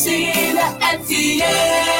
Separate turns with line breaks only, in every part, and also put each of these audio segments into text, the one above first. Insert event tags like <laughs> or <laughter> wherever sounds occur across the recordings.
Patrocínio FM.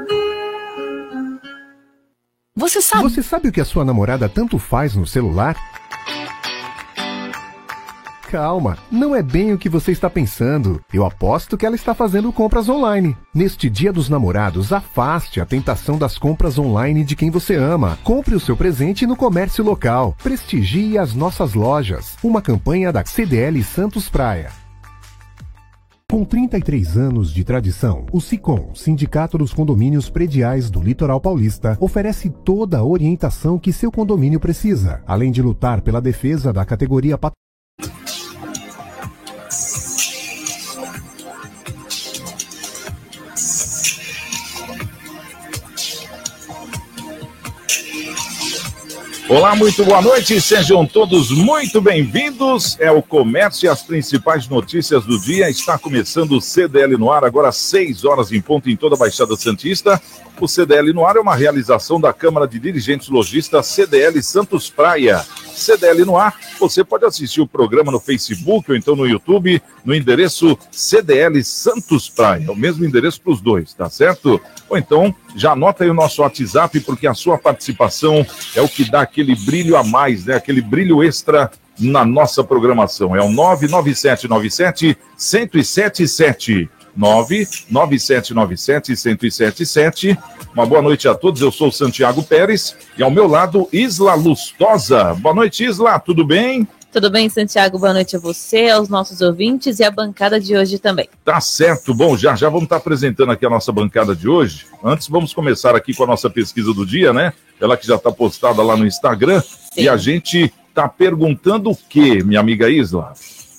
Você sabe... Você sabe o que a sua namorada tanto faz no celular? Calma, não é bem o que você está pensando. Eu aposto que ela está fazendo compras online. Neste Dia dos Namorados, afaste a tentação das compras online de quem você ama. Compre o seu presente no comércio local. Prestigie as nossas lojas. Uma campanha da CDL Santos Praia. Com 33 anos de tradição, o SICOM, Sindicato dos Condomínios Prediais do Litoral Paulista, oferece toda a orientação que seu condomínio precisa, além de lutar pela defesa da categoria pat
Olá, muito boa noite, sejam todos muito bem-vindos. É o comércio e as principais notícias do dia. Está começando o CDL no ar, agora às 6 horas em ponto em toda a Baixada Santista. O CDL no ar é uma realização da Câmara de Dirigentes Logistas CDL Santos Praia. CDL no ar, você pode assistir o programa no Facebook ou então no YouTube, no endereço CDL Santos Praia, o mesmo endereço para os dois, tá certo? Ou então, já anota aí o nosso WhatsApp, porque a sua participação é o que dá aquele brilho a mais, né? Aquele brilho extra na nossa programação. É o 99797 1077. 99797-1077. Uma boa noite a todos, eu sou Santiago Pérez e ao meu lado Isla Lustosa. Boa noite, Isla, tudo bem?
Tudo bem, Santiago? Boa noite a você, aos nossos ouvintes e à bancada de hoje também.
Tá certo. Bom, já já vamos estar apresentando aqui a nossa bancada de hoje. Antes, vamos começar aqui com a nossa pesquisa do dia, né? Ela que já está postada lá no Instagram. Sim. E a gente está perguntando o quê, minha amiga Isla?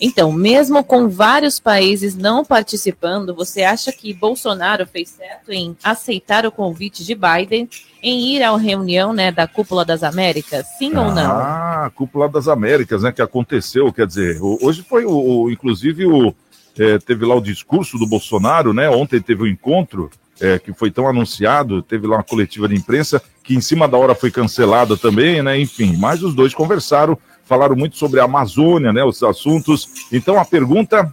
Então, mesmo com vários países não participando, você acha que Bolsonaro fez certo em aceitar o convite de Biden em ir à reunião né, da Cúpula das Américas? Sim ou não?
Ah, Cúpula das Américas, né? Que aconteceu, quer dizer, hoje foi o, o inclusive o. É, teve lá o discurso do Bolsonaro, né? Ontem teve o um encontro é, que foi tão anunciado, teve lá uma coletiva de imprensa que em cima da hora foi cancelada também, né? Enfim, mas os dois conversaram falaram muito sobre a Amazônia, né, os assuntos. Então a pergunta,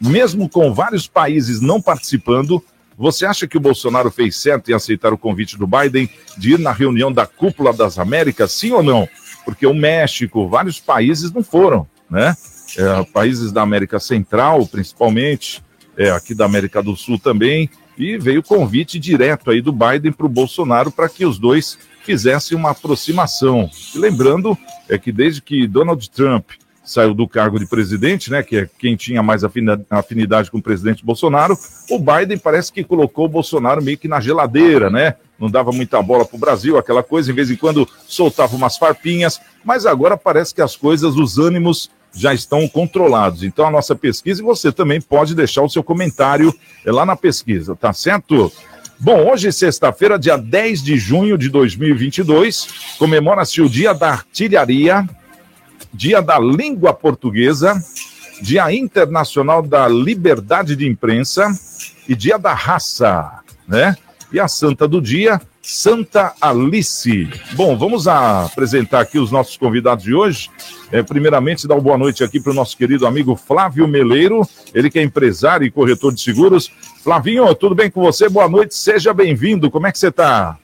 mesmo com vários países não participando, você acha que o Bolsonaro fez certo em aceitar o convite do Biden de ir na reunião da Cúpula das Américas, sim ou não? Porque o México, vários países não foram, né? É, países da América Central, principalmente, é, aqui da América do Sul também, e veio o convite direto aí do Biden para o Bolsonaro para que os dois fizesse uma aproximação. E lembrando é que desde que Donald Trump saiu do cargo de presidente, né, que é quem tinha mais afinidade com o presidente Bolsonaro, o Biden parece que colocou o Bolsonaro meio que na geladeira, né? Não dava muita bola para o Brasil, aquela coisa, em vez em quando soltava umas farpinhas, mas agora parece que as coisas, os ânimos já estão controlados. Então a nossa pesquisa, e você também pode deixar o seu comentário lá na pesquisa, tá certo? Bom, hoje, sexta-feira, dia 10 de junho de 2022, comemora-se o Dia da Artilharia, Dia da Língua Portuguesa, Dia Internacional da Liberdade de Imprensa e Dia da Raça, né? E a santa do dia, Santa Alice. Bom, vamos apresentar aqui os nossos convidados de hoje. É, primeiramente, dar uma boa noite aqui para o nosso querido amigo Flávio Meleiro, ele que é empresário e corretor de seguros. Flavinho, tudo bem com você? Boa noite, seja bem-vindo. Como é que você está?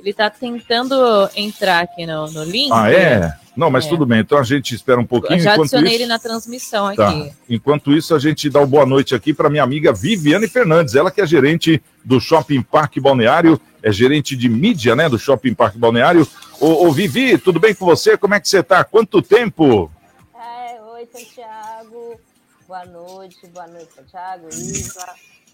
Ele está tentando entrar aqui no, no link.
Ah, é? Não, mas é. tudo bem. Então a gente espera um pouquinho. Eu
já adicionei isso... ele na transmissão tá. aqui.
Enquanto isso, a gente dá uma boa noite aqui para minha amiga Viviane Fernandes, ela que é gerente do Shopping Parque Balneário, é gerente de mídia, né, do Shopping Parque Balneário. Ô, ô Vivi, tudo bem com você? Como é que você está? Quanto tempo?
É, oi, Santiago. Boa noite, boa noite, Santiago, Isa,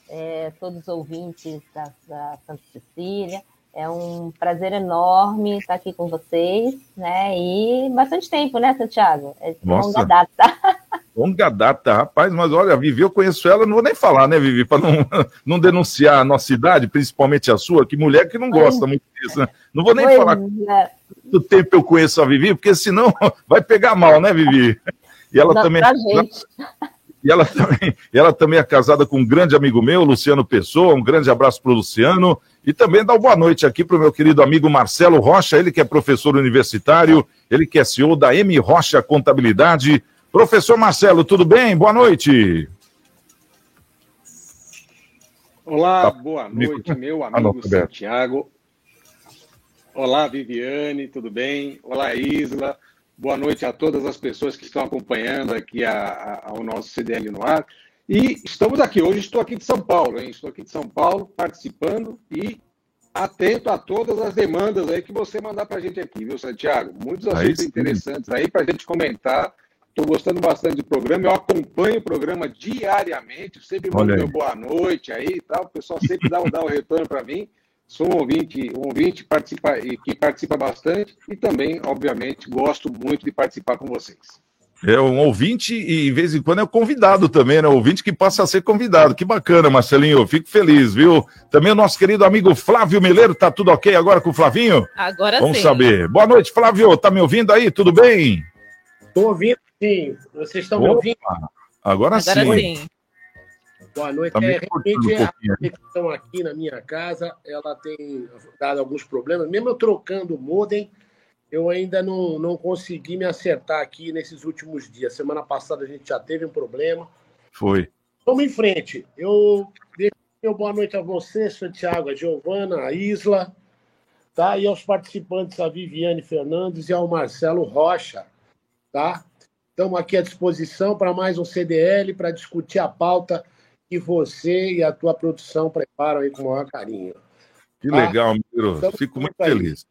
é, todos os ouvintes da, da Santa Cecília. É um prazer enorme estar aqui com vocês, né? E bastante tempo, né, Santiago? É
Nossa. longa
data. <laughs>
Longa data, rapaz, mas olha, a Vivi, eu conheço ela, não vou nem falar, né, Vivi, para não, <laughs> não denunciar a nossa idade, principalmente a sua, que mulher que não gosta muito disso, né? Não vou nem falar é. quanto tempo eu conheço a Vivi, porque senão <laughs> vai pegar mal, né, Vivi? E ela não, também. E ela também, ela também é casada com um grande amigo meu, Luciano Pessoa. Um grande abraço para o Luciano. E também dá uma boa noite aqui para o meu querido amigo Marcelo Rocha, ele que é professor universitário, ele que é CEO da M Rocha Contabilidade. Professor Marcelo, tudo bem? Boa noite.
Olá, tá. boa noite, meu ah, amigo Santiago. Olá, Viviane, tudo bem? Olá, Isla. Boa noite a todas as pessoas que estão acompanhando aqui a, a, ao nosso CDL no ar. E estamos aqui, hoje estou aqui de São Paulo, hein? Estou aqui de São Paulo participando e atento a todas as demandas aí que você mandar para a gente aqui, viu, Santiago? Muitos assuntos aí, interessantes aí para a gente comentar Estou gostando bastante do programa. Eu acompanho o programa diariamente. Sempre mando meu boa noite aí e tal. O pessoal sempre dá, dá um retorno para mim. Sou um ouvinte, um ouvinte participa, que participa bastante e também, obviamente, gosto muito de participar com vocês.
É um ouvinte e, de vez em quando, é um convidado também, né? Ouvinte que passa a ser convidado. Que bacana, Marcelinho. Fico feliz, viu? Também o nosso querido amigo Flávio Meleiro. Tá tudo ok agora com o Flavinho?
Agora
Vamos
sim.
Vamos saber. Boa noite, Flávio. Tá me ouvindo aí? Tudo bem?
Estou ouvindo, sim. Vocês estão Opa, me ouvindo?
Agora, agora sim. sim.
Boa noite. Tá é, realmente, um a conexão aqui na minha casa, ela tem dado alguns problemas. Mesmo eu trocando o modem, eu ainda não, não consegui me acertar aqui nesses últimos dias. Semana passada a gente já teve um problema.
Foi.
Vamos em frente. Eu deixo meu boa noite a você, Santiago, a Giovana, a Isla, tá? e aos participantes, a Viviane Fernandes e ao Marcelo Rocha tá? Estamos aqui à disposição para mais um CDL, para discutir a pauta que você e a tua produção preparam aí com o maior carinho.
Que tá? legal, Miro. Fico muito feliz.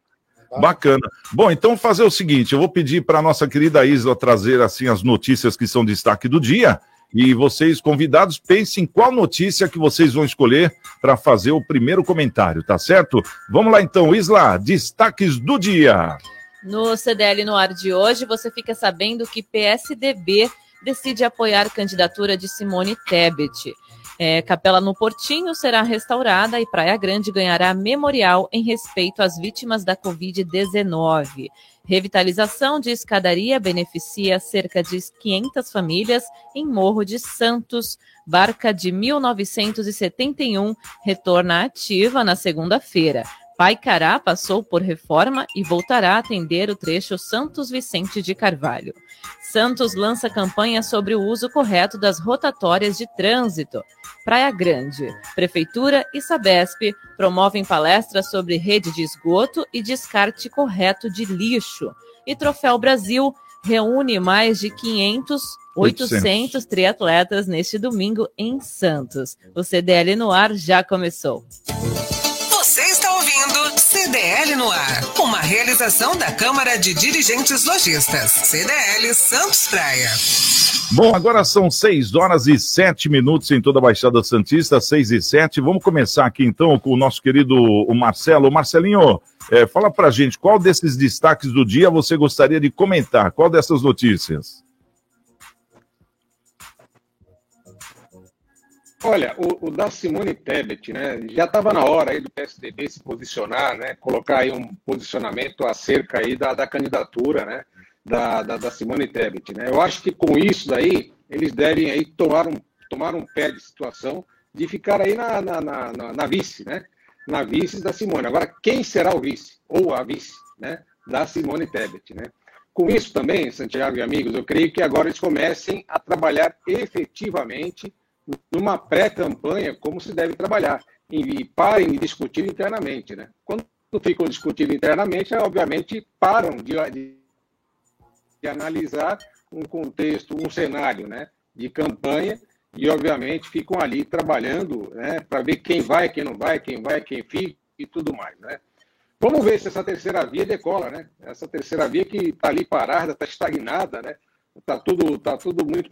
Tá? Bacana. Bom, então fazer o seguinte, eu vou pedir para a nossa querida Isla trazer assim as notícias que são destaque do dia. E vocês, convidados, pensem qual notícia que vocês vão escolher para fazer o primeiro comentário, tá certo? Vamos lá então, Isla, destaques do dia.
No CDL no ar de hoje, você fica sabendo que PSDB decide apoiar a candidatura de Simone Tebet. É, Capela no Portinho será restaurada e Praia Grande ganhará memorial em respeito às vítimas da Covid-19. Revitalização de escadaria beneficia cerca de 500 famílias em Morro de Santos. Barca de 1971 retorna ativa na segunda-feira. Paicará passou por reforma e voltará a atender o trecho Santos Vicente de Carvalho. Santos lança campanha sobre o uso correto das rotatórias de trânsito. Praia Grande, Prefeitura e Sabesp promovem palestras sobre rede de esgoto e descarte correto de lixo. E Troféu Brasil reúne mais de 500, 800, 800 triatletas neste domingo em Santos. O CDL no ar já começou.
CDL no ar. Uma realização da Câmara de Dirigentes Lojistas. CDL Santos Praia.
Bom, agora são 6 horas e 7 minutos em toda a Baixada Santista, 6 e 7. Vamos começar aqui então com o nosso querido o Marcelo. Marcelinho, é, fala pra gente qual desses destaques do dia você gostaria de comentar? Qual dessas notícias?
Olha, o, o, da Simone Tebet, né, já estava na hora aí do PSDB se posicionar, né, colocar aí um posicionamento acerca aí da, da candidatura, né, da, da, da, Simone Tebet, né. Eu acho que com isso daí, eles devem aí tomar um, tomar um pé de situação de ficar aí na, na, na, na vice, né, na vice da Simone. Agora, quem será o vice, ou a vice, né, da Simone Tebet, né. Com isso também, Santiago e amigos, eu creio que agora eles comecem a trabalhar efetivamente numa pré-campanha como se deve trabalhar e parem de discutir internamente, né? Quando ficam discutindo internamente, obviamente param de, de, de analisar um contexto, um cenário, né, de campanha e obviamente ficam ali trabalhando, né, para ver quem vai, quem não vai, quem vai, quem fica e tudo mais, né? Vamos ver se essa terceira via decola, né? Essa terceira via que está ali parada, está estagnada, né? Está tudo, tá tudo muito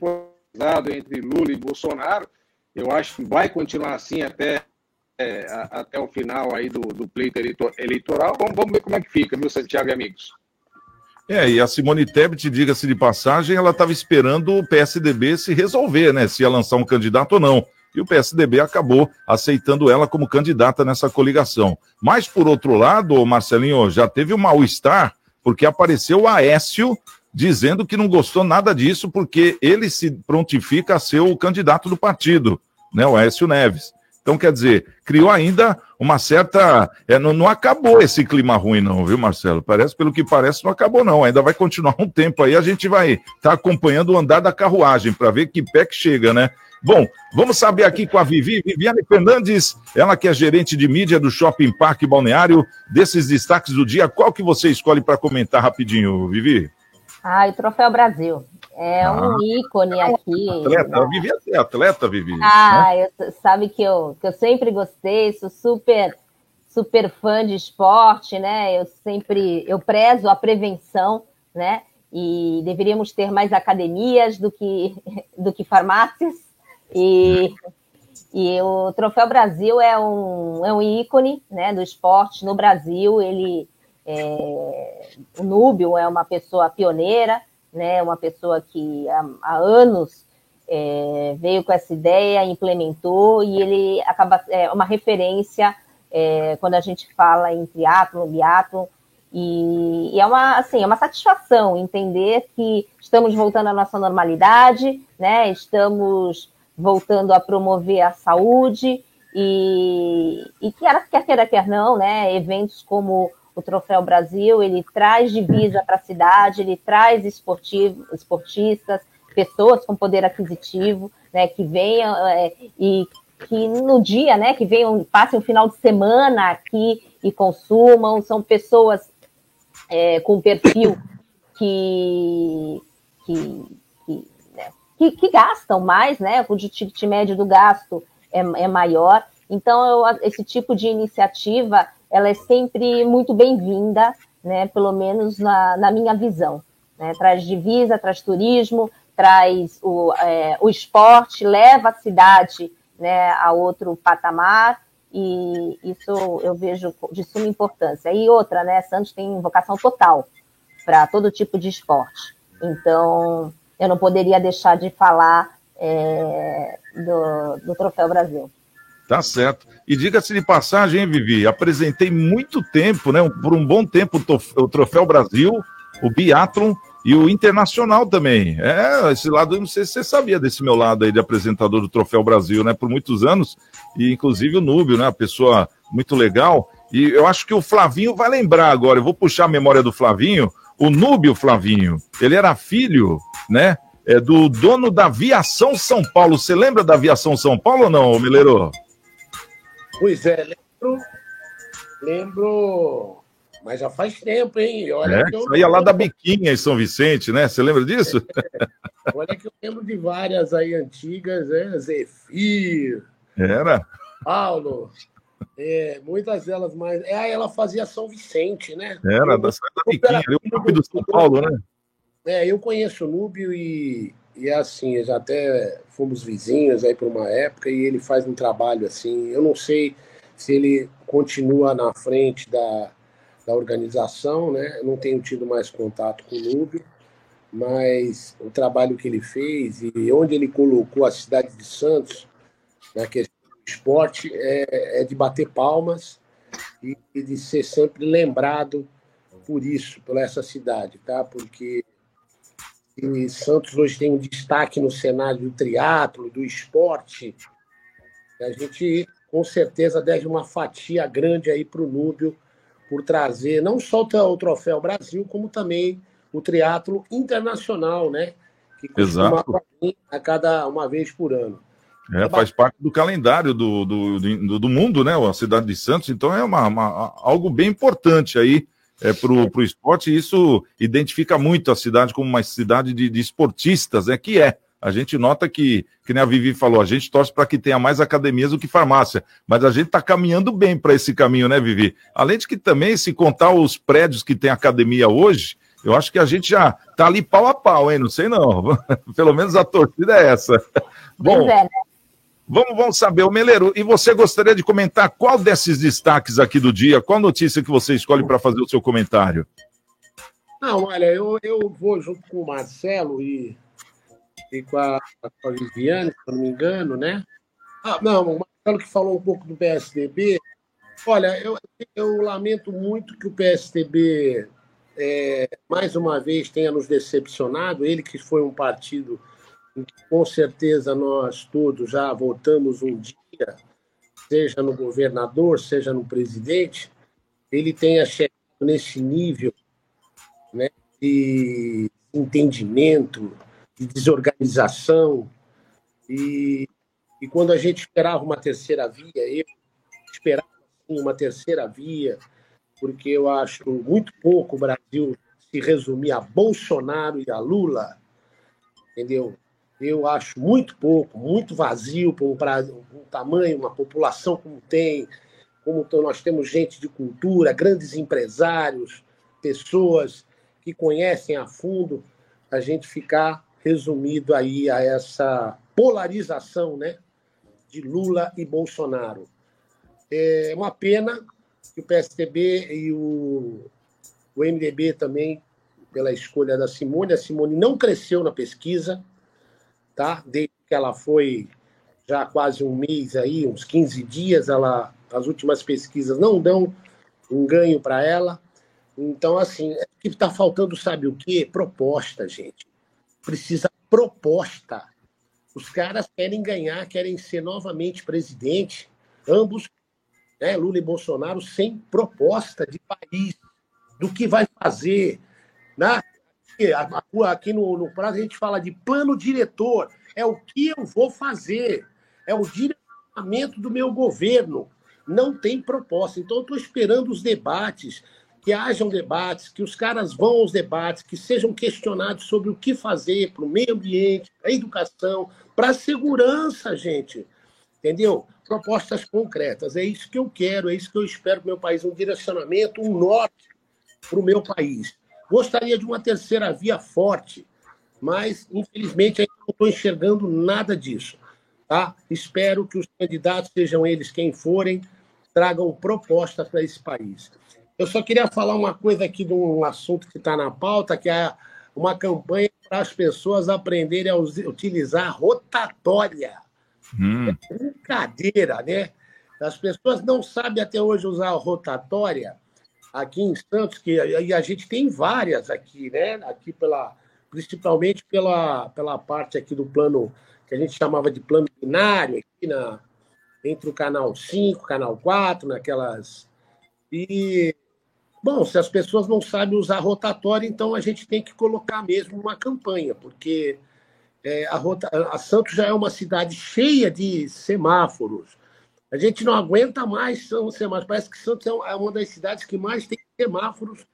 entre Lula e Bolsonaro. Eu acho que vai continuar assim até, é, até o final aí do, do pleito eleitoral. Vamos, vamos ver como é que fica, meu Santiago e amigos.
É, e a Simone Tebet, diga-se de passagem, ela estava esperando o PSDB se resolver, né? Se ia lançar um candidato ou não. E o PSDB acabou aceitando ela como candidata nessa coligação. Mas, por outro lado, Marcelinho, já teve um mal-estar, porque apareceu o Aécio dizendo que não gostou nada disso, porque ele se prontifica a ser o candidato do partido, né? O Aécio Neves. Então, quer dizer, criou ainda uma certa. É, não, não, acabou esse clima ruim, não, viu, Marcelo? Parece, pelo que parece, não acabou, não. Ainda vai continuar um tempo aí. A gente vai estar tá acompanhando o andar da carruagem para ver que pé que chega, né? Bom, vamos saber aqui com a Vivi, Viviane Fernandes, ela que é gerente de mídia do Shopping Parque Balneário, desses destaques do dia, qual que você escolhe para comentar rapidinho, Vivi?
Ah, o Troféu Brasil. É ah, um ícone aqui.
Atleta, eu Vivi é atleta, Vivi.
Ah, né? eu, sabe que eu, que eu sempre gostei, sou super, super fã de esporte, né? Eu sempre, eu prezo a prevenção, né? E deveríamos ter mais academias do que, <laughs> do que farmácias. E, e o Troféu Brasil é um, é um ícone né, do esporte no Brasil. Ele, é, o Núbio é uma pessoa pioneira, né, uma pessoa que há, há anos é, veio com essa ideia, implementou e ele acaba é uma referência é, quando a gente fala em triatlo, biatlo, e, e, é uma assim é uma satisfação entender que estamos voltando à nossa normalidade, né? Estamos voltando a promover a saúde e, e quer, quer queira quer não, né? Eventos como o Troféu Brasil, ele traz divisa para a cidade, ele traz esportistas, pessoas com poder aquisitivo, né, que venham é, e que no dia, né, que venham, passem um final de semana aqui e consumam, são pessoas é, com perfil que, que, que, né, que, gastam mais, né, o ticket médio do gasto é, é maior, então eu, esse tipo de iniciativa ela é sempre muito bem-vinda, né, pelo menos na, na minha visão. Né? Traz divisa, traz turismo, traz o, é, o esporte, leva a cidade né, a outro patamar, e isso eu vejo de suma importância. E outra, né, Santos tem vocação total para todo tipo de esporte. Então, eu não poderia deixar de falar é, do, do Troféu Brasil.
Tá certo. E diga-se de passagem, hein, Vivi? Apresentei muito tempo, né? Por um bom tempo, o Troféu Brasil, o Biathlon e o Internacional também. É, esse lado, eu não sei se você sabia desse meu lado aí de apresentador do Troféu Brasil, né? Por muitos anos. E inclusive o Núbio, né? Uma pessoa muito legal. E eu acho que o Flavinho vai lembrar agora. Eu vou puxar a memória do Flavinho. O Núbio Flavinho, ele era filho, né? É, do dono da Aviação São Paulo. Você lembra da Aviação São Paulo ou não, Mileiro?
Pois é, lembro. Lembro. Mas já faz tempo, hein?
Olha é, que eu... saía lá da Biquinha em São Vicente, né? Você lembra disso?
É, <laughs> olha que eu lembro de várias aí antigas, né? Zefir.
Era.
Paulo. É, muitas delas mais. É, ela fazia São Vicente, né?
Era, da, da Biquinha, ali, o clube do São Paulo, né?
É, eu conheço o Núbio e e é assim, já até fomos vizinhos aí por uma época e ele faz um trabalho assim. Eu não sei se ele continua na frente da, da organização, né? Eu não tenho tido mais contato com o Núbio, mas o trabalho que ele fez e onde ele colocou a cidade de Santos na questão do esporte é, é de bater palmas e, e de ser sempre lembrado por isso, por essa cidade, tá? Porque e Santos hoje tem um destaque no cenário do triatlo, do esporte. A gente com certeza deve uma fatia grande aí para o Núbio por trazer não só o troféu Brasil, como também o triatlo internacional, né?
Que Exato.
a cada uma vez por ano.
É, faz parte do calendário do, do, do, do, mundo, né? A cidade de Santos, então é uma, uma algo bem importante aí é, para o esporte, e isso identifica muito a cidade como uma cidade de, de esportistas, né? Que é. A gente nota que, que nem a Vivi falou, a gente torce para que tenha mais academias do que farmácia, mas a gente está caminhando bem para esse caminho, né, Vivi? Além de que também, se contar os prédios que tem academia hoje, eu acho que a gente já está ali pau a pau, hein? Não sei não. <laughs> Pelo menos a torcida é essa. Bom, é, né? Vamos, vamos saber, o Meleiro, e você gostaria de comentar qual desses destaques aqui do dia, qual notícia que você escolhe para fazer o seu comentário?
Não, olha, eu, eu vou junto com o Marcelo e, e com, a, com a Viviane, se não me engano, né? Ah, não, o Marcelo que falou um pouco do PSDB. Olha, eu, eu lamento muito que o PSDB, é, mais uma vez, tenha nos decepcionado. Ele que foi um partido com certeza, nós todos já votamos um dia, seja no governador, seja no presidente, ele tenha chegado nesse nível né, de entendimento, de desorganização. E, e quando a gente esperava uma terceira via, eu esperava assim, uma terceira via, porque eu acho muito pouco o Brasil se resumir a Bolsonaro e a Lula, entendeu? Eu acho muito pouco, muito vazio para um, tamanho, uma população como tem, como nós temos gente de cultura, grandes empresários, pessoas que conhecem a fundo, a gente ficar resumido aí a essa polarização né, de Lula e Bolsonaro. É uma pena que o PSDB e o, o MDB também, pela escolha da Simone, a Simone não cresceu na pesquisa, tá? Desde que ela foi já quase um mês aí, uns 15 dias, ela, as últimas pesquisas não dão um ganho para ela. Então, assim, o que está faltando, sabe o quê? Proposta, gente. Precisa proposta. Os caras querem ganhar, querem ser novamente presidente, ambos, né, Lula e Bolsonaro, sem proposta de país, do que vai fazer. Né? Aqui no, no prazo a gente fala de plano diretor. É o que eu vou fazer. É o direcionamento do meu governo. Não tem proposta. Então, eu estou esperando os debates que hajam debates, que os caras vão aos debates, que sejam questionados sobre o que fazer para o meio ambiente, para a educação, para a segurança, gente. Entendeu? Propostas concretas. É isso que eu quero, é isso que eu espero para o meu país, um direcionamento, um norte para o meu país. Gostaria de uma terceira via forte, mas, infelizmente, ainda não estou enxergando nada disso. Tá? Espero que os candidatos, sejam eles quem forem, tragam propostas para esse país. Eu só queria falar uma coisa aqui de um assunto que está na pauta, que é uma campanha para as pessoas aprenderem a utilizar rotatória. Hum. É brincadeira, né? As pessoas não sabem até hoje usar a rotatória aqui em Santos, que e a gente tem várias aqui, né? Aqui pela, principalmente pela, pela parte aqui do plano que a gente chamava de plano binário, aqui na, entre o canal 5, canal 4, naquelas. E Bom, se as pessoas não sabem usar rotatória, então a gente tem que colocar mesmo uma campanha, porque é, a, rota... a Santos já é uma cidade cheia de semáforos. A gente não aguenta mais são semáforos. Parece que Santos é, uma das cidades que mais tem semáforos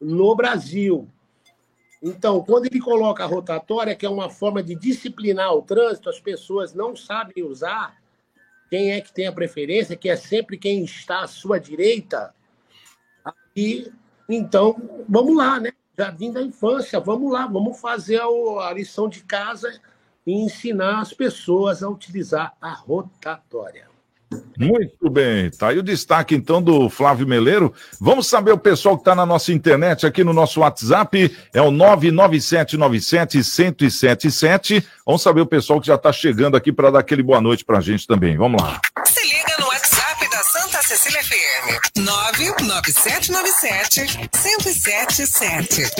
no Brasil. Então, quando ele coloca a rotatória, que é uma forma de disciplinar o trânsito, as pessoas não sabem usar. Quem é que tem a preferência, que é sempre quem está à sua direita, e então, vamos lá, né? Jardim da infância, vamos lá, vamos fazer a lição de casa e ensinar as pessoas a utilizar a rotatória.
Muito bem, tá aí o destaque então do Flávio Meleiro. Vamos saber o pessoal que está na nossa internet, aqui no nosso WhatsApp, é o 99797-1077. Vamos saber o pessoal que já está chegando aqui para dar aquele boa noite para a gente também. Vamos lá.
Cecília FM, 99797-1077.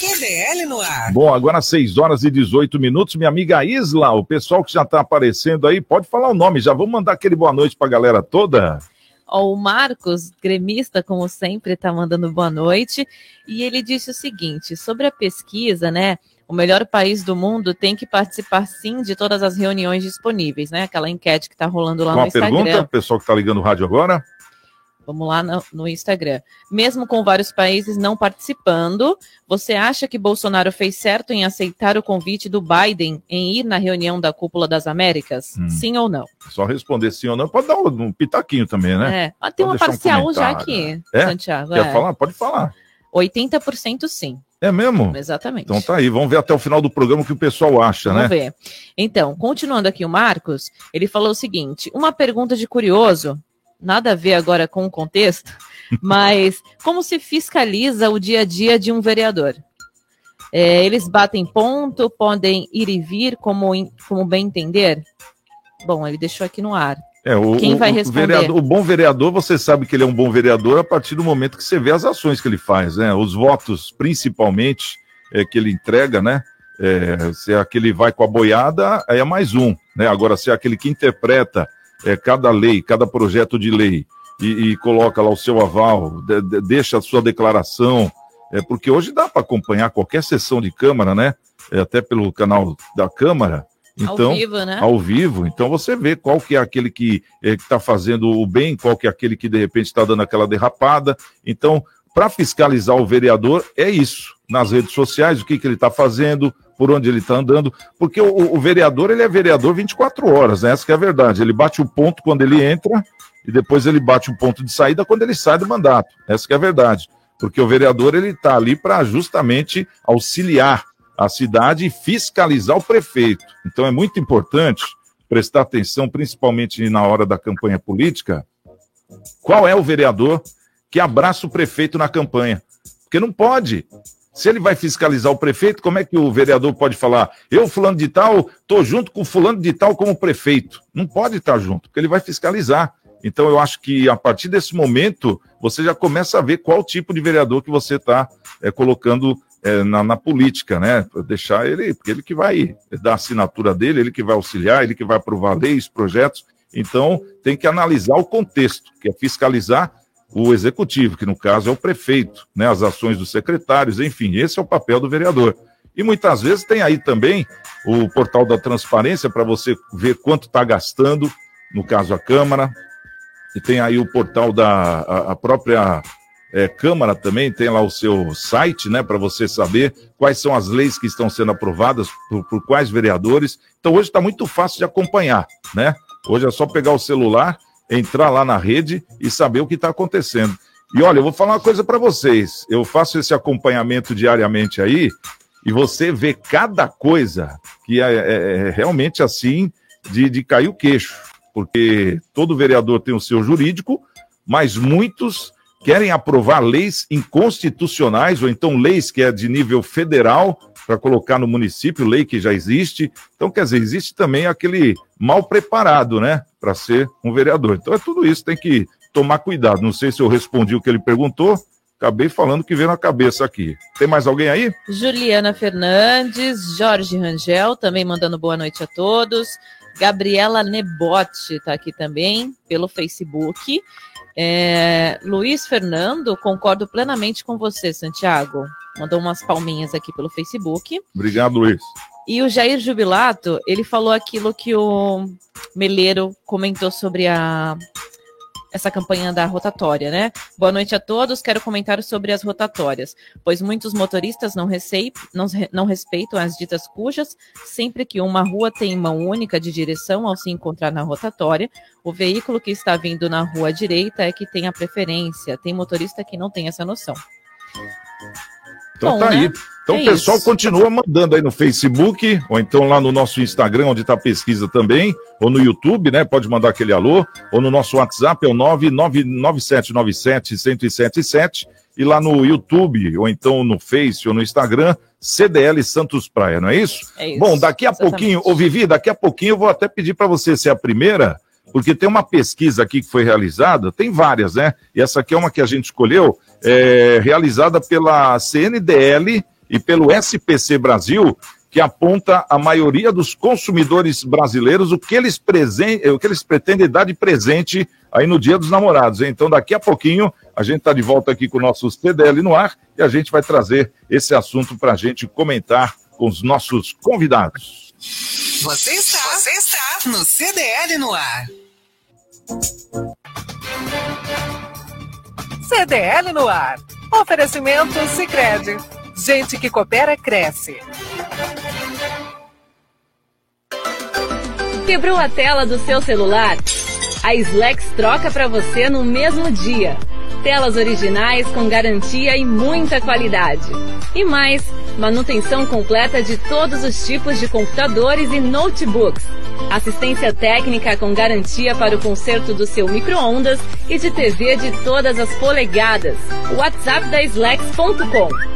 QDL no ar.
Bom, agora 6 horas e 18 minutos. Minha amiga Isla, o pessoal que já está aparecendo aí, pode falar o nome, já vamos mandar aquele boa noite para a galera toda?
Ó, o Marcos, gremista, como sempre, está mandando boa noite. E ele disse o seguinte: sobre a pesquisa, né? O melhor país do mundo tem que participar sim de todas as reuniões disponíveis, né? Aquela enquete que está rolando lá
Uma
no Instagram.
pergunta, pessoal que está ligando o rádio agora.
Vamos lá no, no, Instagram. Mesmo com vários países não participando, você acha que Bolsonaro fez certo em aceitar o convite do Biden em ir na reunião da Cúpula das Américas? Hum. Sim ou não?
Só responder sim ou não. Pode dar um, um pitaquinho também, né?
É. Tem uma parcial um já aqui,
é?
Santiago.
Quer é. falar? Pode falar.
80% sim.
É mesmo?
Exatamente.
Então tá aí, vamos ver até o final do programa o que o pessoal acha,
vamos
né?
Vamos ver. Então, continuando aqui o Marcos, ele falou o seguinte: uma pergunta de curioso nada a ver agora com o contexto, <laughs> mas como se fiscaliza o dia a dia de um vereador? É, eles batem ponto, podem ir e vir como, como bem entender? Bom, ele deixou aqui no ar.
É, o, Quem vai responder? O, vereador, o, bom vereador, você sabe que ele é um bom vereador a partir do momento que você vê as ações que ele faz, né? Os votos, principalmente, é, que ele entrega, né? É, se é aquele vai com a boiada, aí é mais um, né? Agora, se é aquele que interpreta é, cada lei, cada projeto de lei e, e coloca lá o seu aval, de, de, deixa a sua declaração, é porque hoje dá para acompanhar qualquer sessão de Câmara, né? É, até pelo canal da Câmara, então, ao vivo, né? Ao vivo. Então você vê qual que é aquele que é, está fazendo o bem, qual que é aquele que de repente está dando aquela derrapada. Então, para fiscalizar o vereador, é isso. Nas redes sociais, o que, que ele está fazendo, por onde ele está andando. Porque o, o, vereador, ele é vereador 24 horas, né? Essa que é a verdade. Ele bate o ponto quando ele entra e depois ele bate o ponto de saída quando ele sai do mandato. Essa que é a verdade. Porque o vereador, ele está ali para justamente auxiliar a cidade e fiscalizar o prefeito. Então é muito importante prestar atenção, principalmente na hora da campanha política, qual é o vereador que abraça o prefeito na campanha. Porque não pode. Se ele vai fiscalizar o prefeito, como é que o vereador pode falar? Eu, fulano de tal, estou junto com fulano de tal como prefeito. Não pode estar junto, porque ele vai fiscalizar. Então, eu acho que a partir desse momento, você já começa a ver qual tipo de vereador que você está é, colocando é, na, na, política, né? Deixar ele, porque ele que vai dar a assinatura dele, ele que vai auxiliar, ele que vai aprovar leis, projetos. Então, tem que analisar o contexto, que é fiscalizar o executivo, que no caso é o prefeito, né? As ações dos secretários, enfim, esse é o papel do vereador. E muitas vezes tem aí também o portal da transparência para você ver quanto está gastando, no caso a Câmara, e tem aí o portal da a, a própria é, Câmara também tem lá o seu site, né, para você saber quais são as leis que estão sendo aprovadas por, por quais vereadores. Então hoje está muito fácil de acompanhar, né? Hoje é só pegar o celular, entrar lá na rede e saber o que está acontecendo. E olha, eu vou falar uma coisa para vocês. Eu faço esse acompanhamento diariamente aí e você vê cada coisa que é, é, é realmente assim de, de cair o queixo, porque todo vereador tem o seu jurídico, mas muitos querem aprovar leis inconstitucionais, ou então leis que é de nível federal, para colocar no município, lei que já existe. Então, quer dizer, existe também aquele mal preparado, né, para ser um vereador. Então, é tudo isso, tem que tomar cuidado. Não sei se eu respondi o que ele perguntou, acabei falando que veio na cabeça aqui. Tem mais alguém aí?
Juliana Fernandes, Jorge Rangel, também mandando boa noite a todos. Gabriela Nebote está aqui também pelo Facebook. É, Luiz Fernando, concordo plenamente com você, Santiago. Mandou umas palminhas aqui pelo Facebook.
Obrigado, Luiz.
E o Jair Jubilato, ele falou aquilo que o Meleiro comentou sobre a essa campanha da rotatória, né? Boa noite a todos. Quero comentar sobre as rotatórias, pois muitos motoristas não, recei, não, não respeitam as ditas cujas. Sempre que uma rua tem mão única de direção ao se encontrar na rotatória, o veículo que está vindo na rua direita é que tem a preferência. Tem motorista que não tem essa noção.
Então Bom, tá né? aí. Então é o pessoal isso. continua mandando aí no Facebook, ou então lá no nosso Instagram, onde está a pesquisa também, ou no YouTube, né? Pode mandar aquele alô, ou no nosso WhatsApp, é o 99797-1077, e lá no YouTube, ou então no Face, ou no Instagram, CDL Santos Praia, não é isso? É isso. Bom, daqui a Exatamente. pouquinho, ô Vivi, daqui a pouquinho eu vou até pedir para você ser a primeira, porque tem uma pesquisa aqui que foi realizada, tem várias, né? E essa aqui é uma que a gente escolheu, é, realizada pela CNDL e pelo SPC Brasil, que aponta a maioria dos consumidores brasileiros o que eles, presen o que eles pretendem dar de presente aí no Dia dos Namorados. Então, daqui a pouquinho, a gente está de volta aqui com o nosso CDL no ar e a gente vai trazer esse assunto para a gente comentar com os nossos convidados.
Você está, você está no CDL no ar. CDL no ar. Oferecimento Sicredi Gente que coopera, cresce.
Quebrou a tela do seu celular? A Slex troca para você no mesmo dia. Telas originais com garantia e muita qualidade. E mais, manutenção completa de todos os tipos de computadores e notebooks Assistência técnica com garantia para o conserto do seu micro-ondas e de TV de todas as polegadas. WhatsApp da Slex.com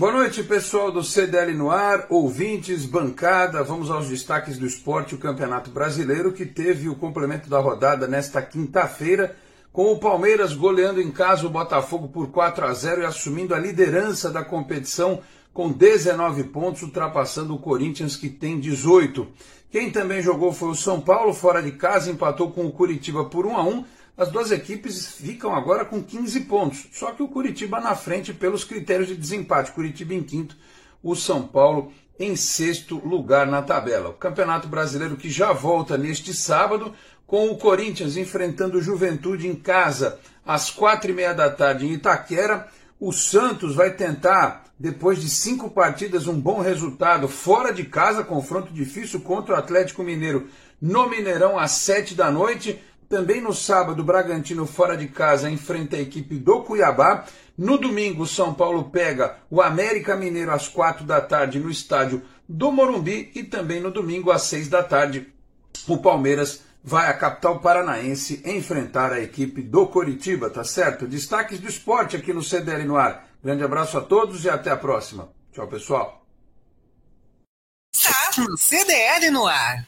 Boa noite, pessoal do CDL no ar, ouvintes, bancada. Vamos aos destaques do esporte, o Campeonato Brasileiro, que teve o complemento da rodada nesta quinta-feira, com o Palmeiras goleando em casa o Botafogo por 4 a 0 e assumindo a liderança da competição com 19 pontos, ultrapassando o Corinthians, que tem 18. Quem também jogou foi o São Paulo, fora de casa, empatou com o Curitiba por 1 a 1 as duas equipes ficam agora com 15 pontos, só que o Curitiba na frente pelos critérios de desempate. Curitiba em quinto, o São Paulo em sexto lugar na tabela. O Campeonato Brasileiro que já volta neste sábado, com o Corinthians enfrentando o Juventude em casa às quatro e meia da tarde em Itaquera. O Santos vai tentar, depois de cinco partidas, um bom resultado fora de casa, confronto difícil contra o Atlético Mineiro no Mineirão às sete da noite. Também no sábado, Bragantino fora de casa enfrenta a equipe do Cuiabá. No domingo, São Paulo pega o América Mineiro às quatro da tarde no estádio do Morumbi. E também no domingo, às seis da tarde, o Palmeiras vai à capital paranaense enfrentar a equipe do Coritiba, tá certo? Destaques do esporte aqui no CDL no ar. Grande abraço a todos e até a próxima. Tchau, pessoal.
Tá CDL no ar.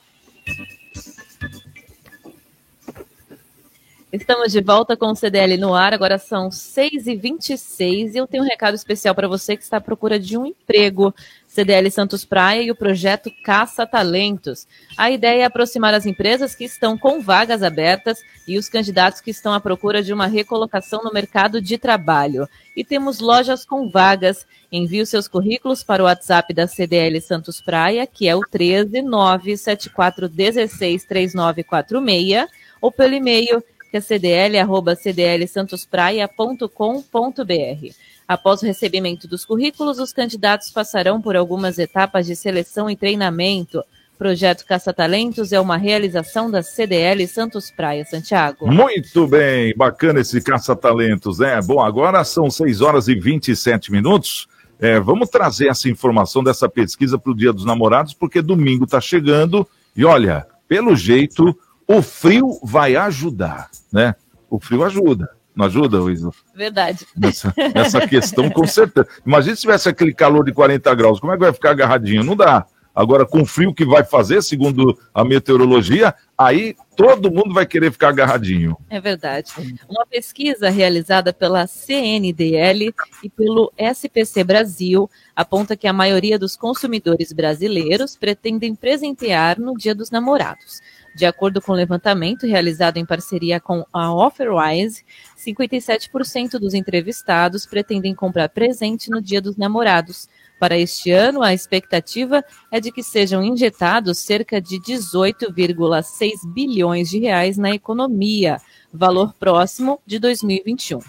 Estamos de volta com o CDL no ar, agora são 6h26 e eu tenho um recado especial para você que está à procura de um emprego. CDL Santos Praia e o projeto Caça Talentos. A ideia é aproximar as empresas que estão com vagas abertas e os candidatos que estão à procura de uma recolocação no mercado de trabalho. E temos lojas com vagas. Envie os seus currículos para o WhatsApp da CDL Santos Praia, que é o 13974163946, ou pelo e-mail é cdl.cdlsantospraia.com.br. Após o recebimento dos currículos, os candidatos passarão por algumas etapas de seleção e treinamento. Projeto Caça Talentos é uma realização da CDL Santos Praia, Santiago.
Muito bem, bacana esse Caça Talentos, né? Bom, agora são 6 horas e 27 minutos. É, vamos trazer essa informação dessa pesquisa para o Dia dos Namorados, porque domingo está chegando e olha, pelo jeito, o frio vai ajudar, né? O frio ajuda. Não ajuda, Luiz?
Verdade.
Nessa, nessa questão, com certeza. Imagina se tivesse aquele calor de 40 graus, como é que vai ficar agarradinho? Não dá. Agora, com o frio que vai fazer, segundo a meteorologia, aí todo mundo vai querer ficar agarradinho.
É verdade. Uma pesquisa realizada pela CNDL e pelo SPC Brasil aponta que a maioria dos consumidores brasileiros pretendem presentear no Dia dos Namorados. De acordo com o levantamento realizado em parceria com a Offerwise, 57% dos entrevistados pretendem comprar presente no Dia dos Namorados. Para este ano, a expectativa é de que sejam injetados cerca de 18,6 bilhões de reais na economia, valor próximo de 2021.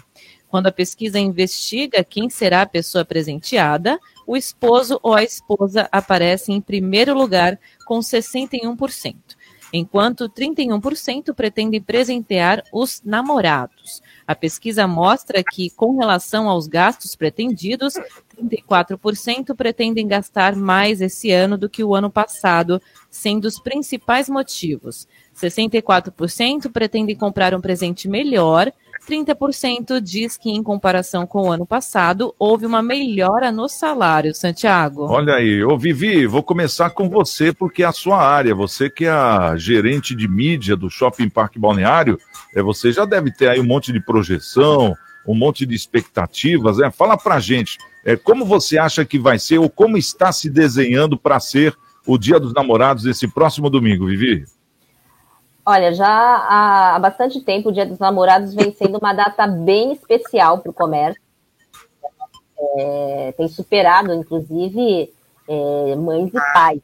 Quando a pesquisa investiga quem será a pessoa presenteada, o esposo ou a esposa aparece em primeiro lugar com 61% enquanto 31% pretendem presentear os namorados. A pesquisa mostra que, com relação aos gastos pretendidos, 64% pretendem gastar mais esse ano do que o ano passado, sendo os principais motivos. 64% pretendem comprar um presente melhor, 30% diz que, em comparação com o ano passado, houve uma melhora no salário, Santiago.
Olha aí, ô Vivi, vou começar com você, porque é a sua área, você que é a gerente de mídia do Shopping Parque Balneário, é, você já deve ter aí um monte de projeção, um monte de expectativas, né? Fala pra gente, é, como você acha que vai ser ou como está se desenhando para ser o Dia dos Namorados esse próximo domingo, Vivi?
Olha, já há, bastante tempo o Dia dos Namorados vem sendo uma data bem especial para o comércio. É, tem superado, inclusive, é, mães e pais.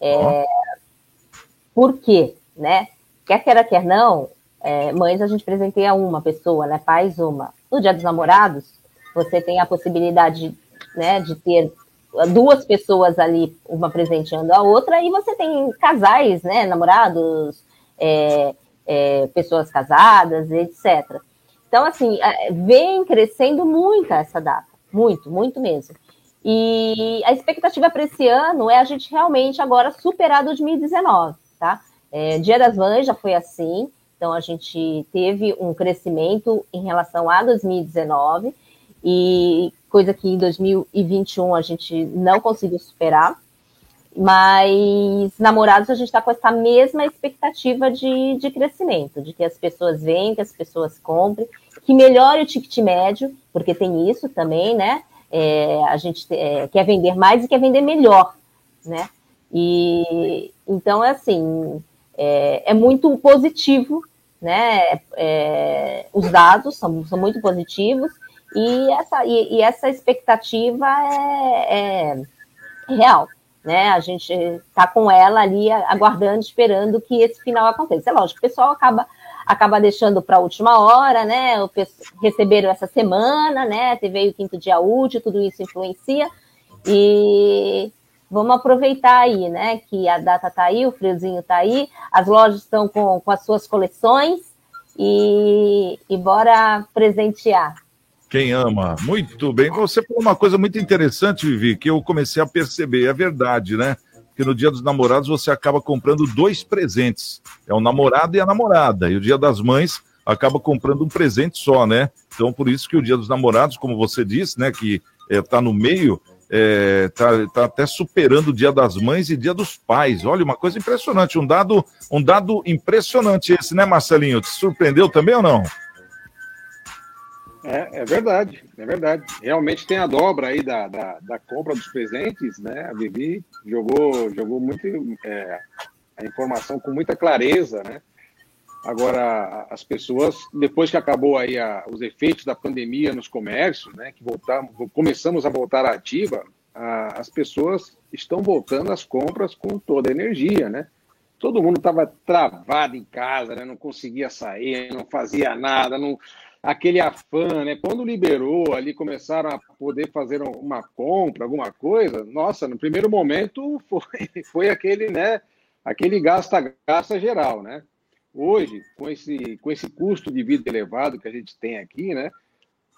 É, por quê? Né? Quer queira, quer não, é, mães a gente presenteia uma pessoa, né? Pais uma. No Dia dos Namorados, você tem a possibilidade né, de ter duas pessoas ali, uma presenteando a outra, e você tem casais, né? Namorados, é, é, pessoas casadas, etc. Então, assim, é, vem crescendo muito essa data, muito, muito mesmo. E a expectativa para esse ano é a gente realmente agora superar 2019, tá? É, Dia das Mães já foi assim, então a gente teve um crescimento em relação a 2019, e coisa que em 2021 a gente não conseguiu superar. Mas namorados a gente está com essa mesma expectativa de, de crescimento, de que as pessoas venham, que as pessoas comprem, que melhore o ticket médio, porque tem isso também, né? É, a gente é, quer vender mais e quer vender melhor, né? E então é assim, é, é muito positivo, né? É, os dados são, são muito positivos e essa, e, e essa expectativa é, é real né? A gente está com ela ali aguardando, esperando que esse final aconteça. É lógico, o pessoal acaba acaba deixando para a última hora, né? O receberam essa semana, né? Teve o quinto dia útil, tudo isso influencia. E vamos aproveitar aí, né? Que a data está aí, o friozinho está aí, as lojas estão com, com as suas coleções e, e bora presentear.
Quem ama. Muito bem. Você falou uma coisa muito interessante, Vivi, que eu comecei a perceber. É verdade, né? Que no dia dos namorados você acaba comprando dois presentes. É o namorado e a namorada. E o dia das mães acaba comprando um presente só, né? Então, por isso que o dia dos namorados, como você disse, né? Que está é, no meio, é, tá até superando o dia das mães e dia dos pais. Olha, uma coisa impressionante. Um dado, um dado impressionante esse, né, Marcelinho? Te surpreendeu também ou não?
É, é verdade, é verdade. Realmente tem a dobra aí da, da, da compra dos presentes, né? A Vivi jogou, jogou muito é, a informação com muita clareza, né? Agora, as pessoas, depois que acabou aí a, os efeitos da pandemia nos comércios, né? Que voltamos, começamos a voltar à ativa, a, as pessoas estão voltando às compras com toda a energia, né? Todo mundo estava travado em casa, né? Não conseguia sair, não fazia nada, não aquele afã, né? Quando liberou ali, começaram a poder fazer uma compra, alguma coisa, nossa, no primeiro momento foi, <laughs> foi aquele, né? Aquele gasta-gasta geral, né? Hoje, com esse, com esse custo de vida elevado que a gente tem aqui, né?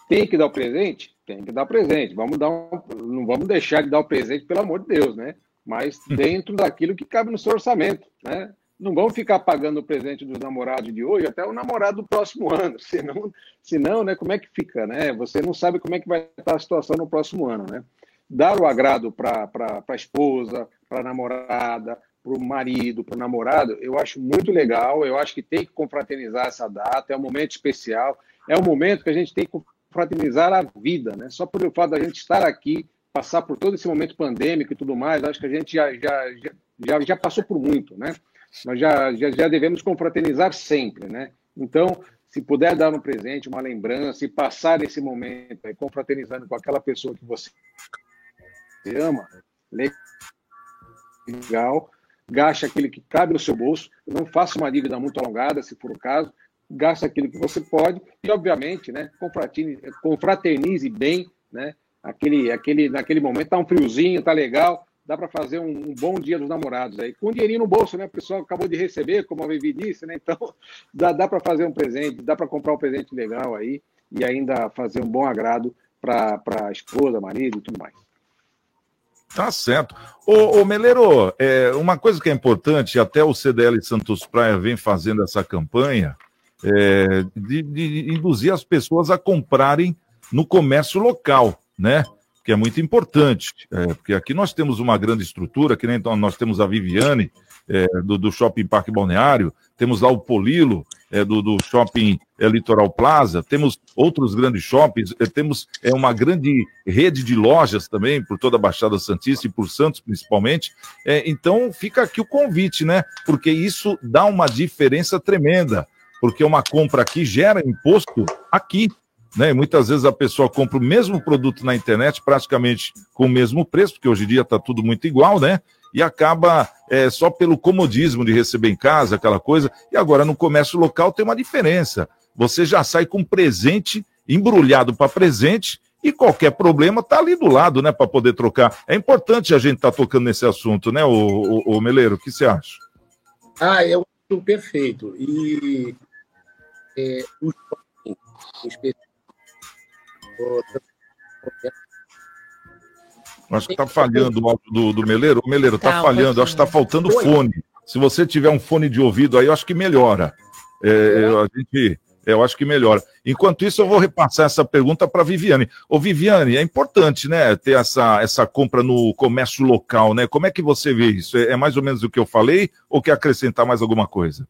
Tem que dar o presente? Tem que dar presente. Vamos dar um, não vamos deixar de dar o presente, pelo amor de Deus, né? Mas dentro daquilo que cabe no seu orçamento, né? Não vão ficar pagando o presente dos namorados de hoje até o namorado do próximo <laughs> ano. Senão, senão né, como é que fica? Né? Você não sabe como é que vai estar a situação no próximo ano. Né? Dar o agrado para a esposa, para a namorada, para o marido, para o namorado, eu acho muito legal. Eu acho que tem que confraternizar essa data, é um momento especial, é um momento que a gente tem que confraternizar a vida. Né? Só por o fato da gente estar aqui, passar por todo esse momento pandêmico e tudo mais, acho que a gente já, já, já, já passou por muito. Né? Nós já, já, já devemos confraternizar sempre, né? Então, se puder dar um presente, uma lembrança e passar esse momento aí, confraternizando com aquela pessoa que você ama, legal, gaste aquilo que cabe no seu bolso, não faça uma dívida muito alongada, se for o caso, gaste aquilo que você pode e, obviamente, né, confraternize, confraternize bem, né, aquele, aquele, naquele momento, tá um friozinho, tá legal, dá para fazer um, um, bom dia dos namorados aí, com dinheirinho no bolso, né? O pessoal acabou de receber, como a Vivi disse, né? Então, <laughs> dá, dá para fazer um presente, dá para comprar um presente legal aí e ainda fazer um bom agrado para a esposa, marido e tudo mais.
Tá certo. Ô, ô Meleiro, é, uma coisa que é importante, até o CDL Santos Praia vem fazendo essa campanha, é, de, de induzir as pessoas a comprarem no comércio local, né? Que é muito importante, é, porque aqui nós temos uma grande estrutura, que nem nós temos a Viviane, é, do, do, Shopping Parque Balneário, temos lá o Polilo, é, do, do, Shopping é, Litoral Plaza, temos outros grandes shoppings, é, temos é, uma grande rede de lojas também por toda a Baixada Santista e por Santos principalmente. É, então fica aqui o convite, né? Porque isso dá uma diferença tremenda, porque uma compra aqui gera imposto aqui. Né? Muitas vezes a pessoa compra o mesmo produto na internet, praticamente com o mesmo preço, porque hoje em dia está tudo muito igual, né? e acaba é, só pelo comodismo de receber em casa, aquela coisa. E agora no comércio local tem uma diferença. Você já sai com presente embrulhado para presente e qualquer problema tá ali do lado, né, para poder trocar. É importante a gente estar tá tocando nesse assunto, né, o, o, Meleiro? O que você acha?
Ah, é um perfeito. E é, em específico,
Acho que está falhando o áudio do, do Meleiro. O Meleiro, está tá falhando, acho que está faltando fone. Se você tiver um fone de ouvido aí, eu acho que melhora. É, é, a gente, é, eu acho que melhora. Enquanto isso, eu vou repassar essa pergunta para Viviane. Ô, Viviane, é importante, né, ter essa, essa compra no comércio local, né? Como é que você vê isso? É, é mais ou menos o que eu falei ou quer acrescentar mais alguma coisa?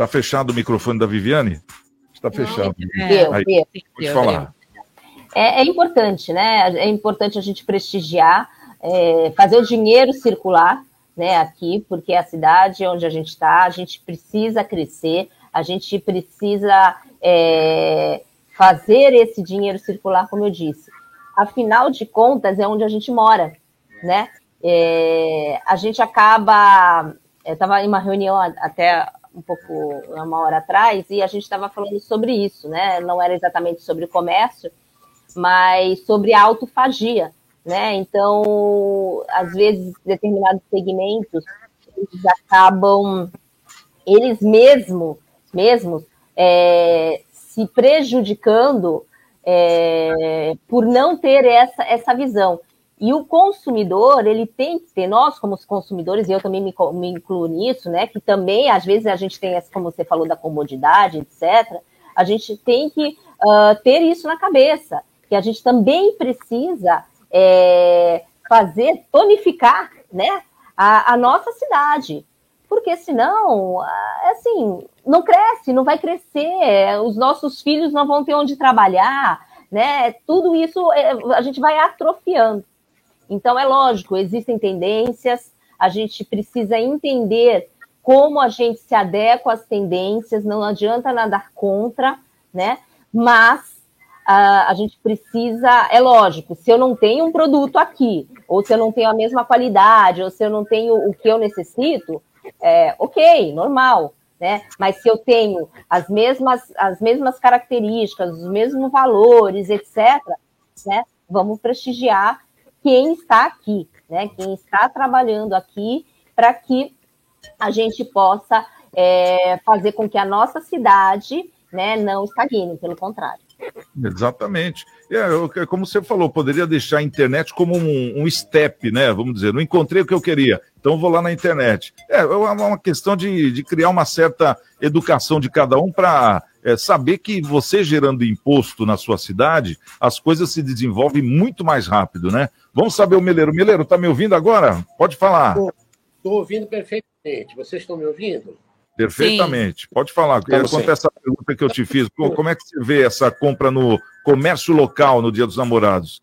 Tá fechado o microfone da Viviane? Está fechado.
Deu, Aí, deu, pode falar. É, é, importante, né? É importante a gente prestigiar, é, fazer o dinheiro circular, né? Aqui, porque é a cidade onde a gente está, a gente precisa crescer, a gente precisa é, fazer esse dinheiro circular, como eu disse. Afinal de contas, é onde a gente mora, né? É, a gente acaba. Eu estava em uma reunião até um pouco uma hora atrás e a gente estava falando sobre isso, né? Não era exatamente sobre comércio, mas sobre a autofagia, né? Então, às vezes, determinados segmentos eles acabam eles mesmo, mesmos é, se prejudicando é, por não ter essa, essa visão. E o consumidor, ele tem que ter, nós como consumidores, e eu também me, me incluo nisso, né, que também, às vezes, a gente tem, como você falou, da comodidade, etc., a gente tem que uh, ter isso na cabeça, que a gente também precisa é, fazer, tonificar, né, a, a nossa cidade, porque senão, ah, assim, não cresce, não vai crescer, os nossos filhos não vão ter onde trabalhar, né? Tudo isso é, a gente vai atrofiando. Então, é lógico, existem tendências, a gente precisa entender como a gente se adequa às tendências, não adianta nadar contra, né? Mas uh, a gente precisa, é lógico, se eu não tenho um produto aqui, ou se eu não tenho a mesma qualidade, ou se eu não tenho o que eu necessito, é ok, normal, né? Mas se eu tenho as mesmas, as mesmas características, os mesmos valores, etc., né? Vamos prestigiar quem está aqui, né? Quem está trabalhando aqui para que a gente possa é, fazer com que a nossa cidade né, não estagne, pelo contrário.
Exatamente. É, como você falou, poderia deixar a internet como um, um, step, né? Vamos dizer, não encontrei o que eu queria, então vou lá na internet. É, é uma questão de, de criar uma certa educação de cada um para é, saber que você gerando imposto na sua cidade, as coisas se desenvolvem muito mais rápido, né? Vamos saber o Meleiro. Meleiro, tá me ouvindo agora? Pode falar.
Estou ouvindo perfeitamente. Vocês estão me ouvindo?
Perfeitamente. Sim. Pode falar. Como Quanto essa pergunta que eu te fiz, como é que você vê essa compra no comércio local no Dia dos Namorados?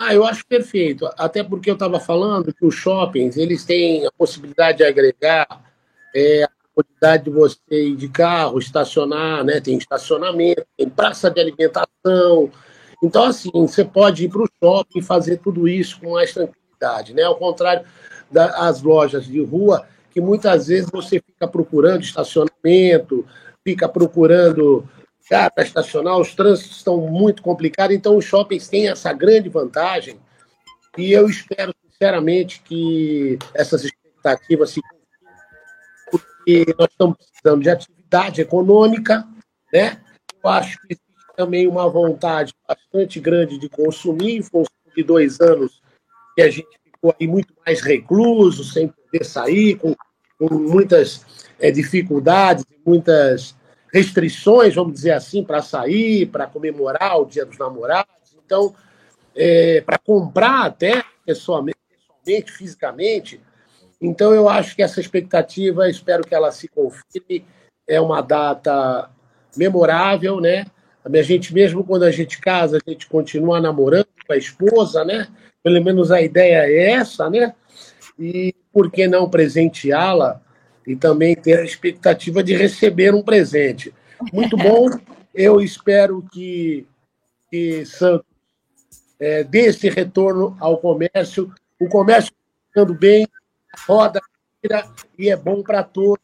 Ah, eu acho perfeito. Até porque eu estava falando que os shoppings eles têm a possibilidade de agregar é, a possibilidade de você ir de carro, estacionar, né? Tem estacionamento, tem praça de alimentação. Então, assim, você pode ir para o shopping e fazer tudo isso com mais tranquilidade, né? Ao contrário das lojas de rua, que muitas vezes você fica procurando estacionamento, fica procurando lugar para estacionar, os trânsitos estão muito complicados, então os shoppings têm essa grande vantagem e eu espero sinceramente que essas expectativas se porque nós estamos precisando de atividade econômica, né? Eu acho que existe também uma vontade bastante grande de consumir, em função de dois anos que a gente ficou aí muito mais recluso, sem poder sair, com, com muitas é, dificuldades, muitas restrições, vamos dizer assim, para sair, para comemorar o Dia dos Namorados. Então, é, para comprar até pessoalmente, pessoalmente, fisicamente. Então, eu acho que essa expectativa, espero que ela se confirme. É uma data memorável, né? A gente, mesmo quando a gente casa, a gente continua namorando com a esposa, né? Pelo menos a ideia é essa, né? E por que não presenteá-la e também ter a expectativa de receber um presente? Muito bom. Eu espero que, que Santos é, dê esse retorno ao comércio. O comércio ficando bem, roda e é bom para todos.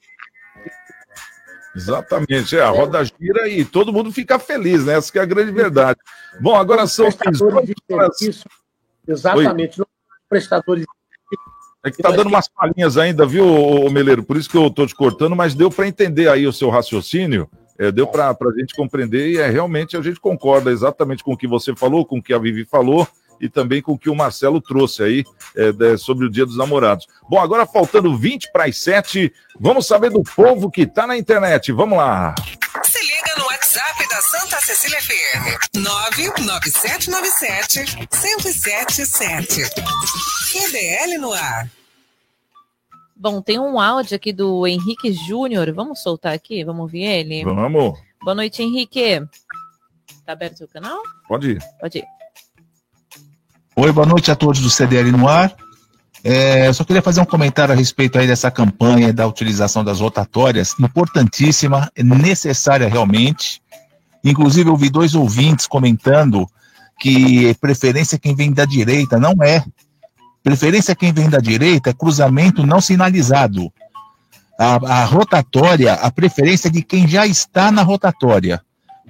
Exatamente, é, a roda gira e todo mundo fica feliz, né? Essa é a grande verdade. Bom, agora são
prestadores exatamente, prestadores de
é que tá dando umas palhinhas ainda, viu, Meleiro? Por isso que eu tô te cortando, mas deu para entender aí o seu raciocínio, é, deu para a gente compreender e é realmente a gente concorda exatamente com o que você falou, com o que a Vivi falou e também com o que o Marcelo trouxe aí é, de, sobre o Dia dos Namorados. Bom, agora faltando 20 para as 7, vamos saber do povo que está na internet. Vamos lá.
Se liga no WhatsApp da Santa Cecília FM. 99797 1077. QDL no ar.
Bom, tem um áudio aqui do Henrique Júnior. Vamos soltar aqui? Vamos ouvir ele?
Vamos.
Boa noite, Henrique. Tá aberto o canal?
Pode ir.
Pode ir.
Oi, boa noite a todos do CDL no ar. É, eu só queria fazer um comentário a respeito aí dessa campanha da utilização das rotatórias, importantíssima, necessária realmente. Inclusive, eu ouvi dois ouvintes comentando que preferência quem vem da direita não é. Preferência quem vem da direita é cruzamento não sinalizado. A, a rotatória, a preferência é de quem já está na rotatória.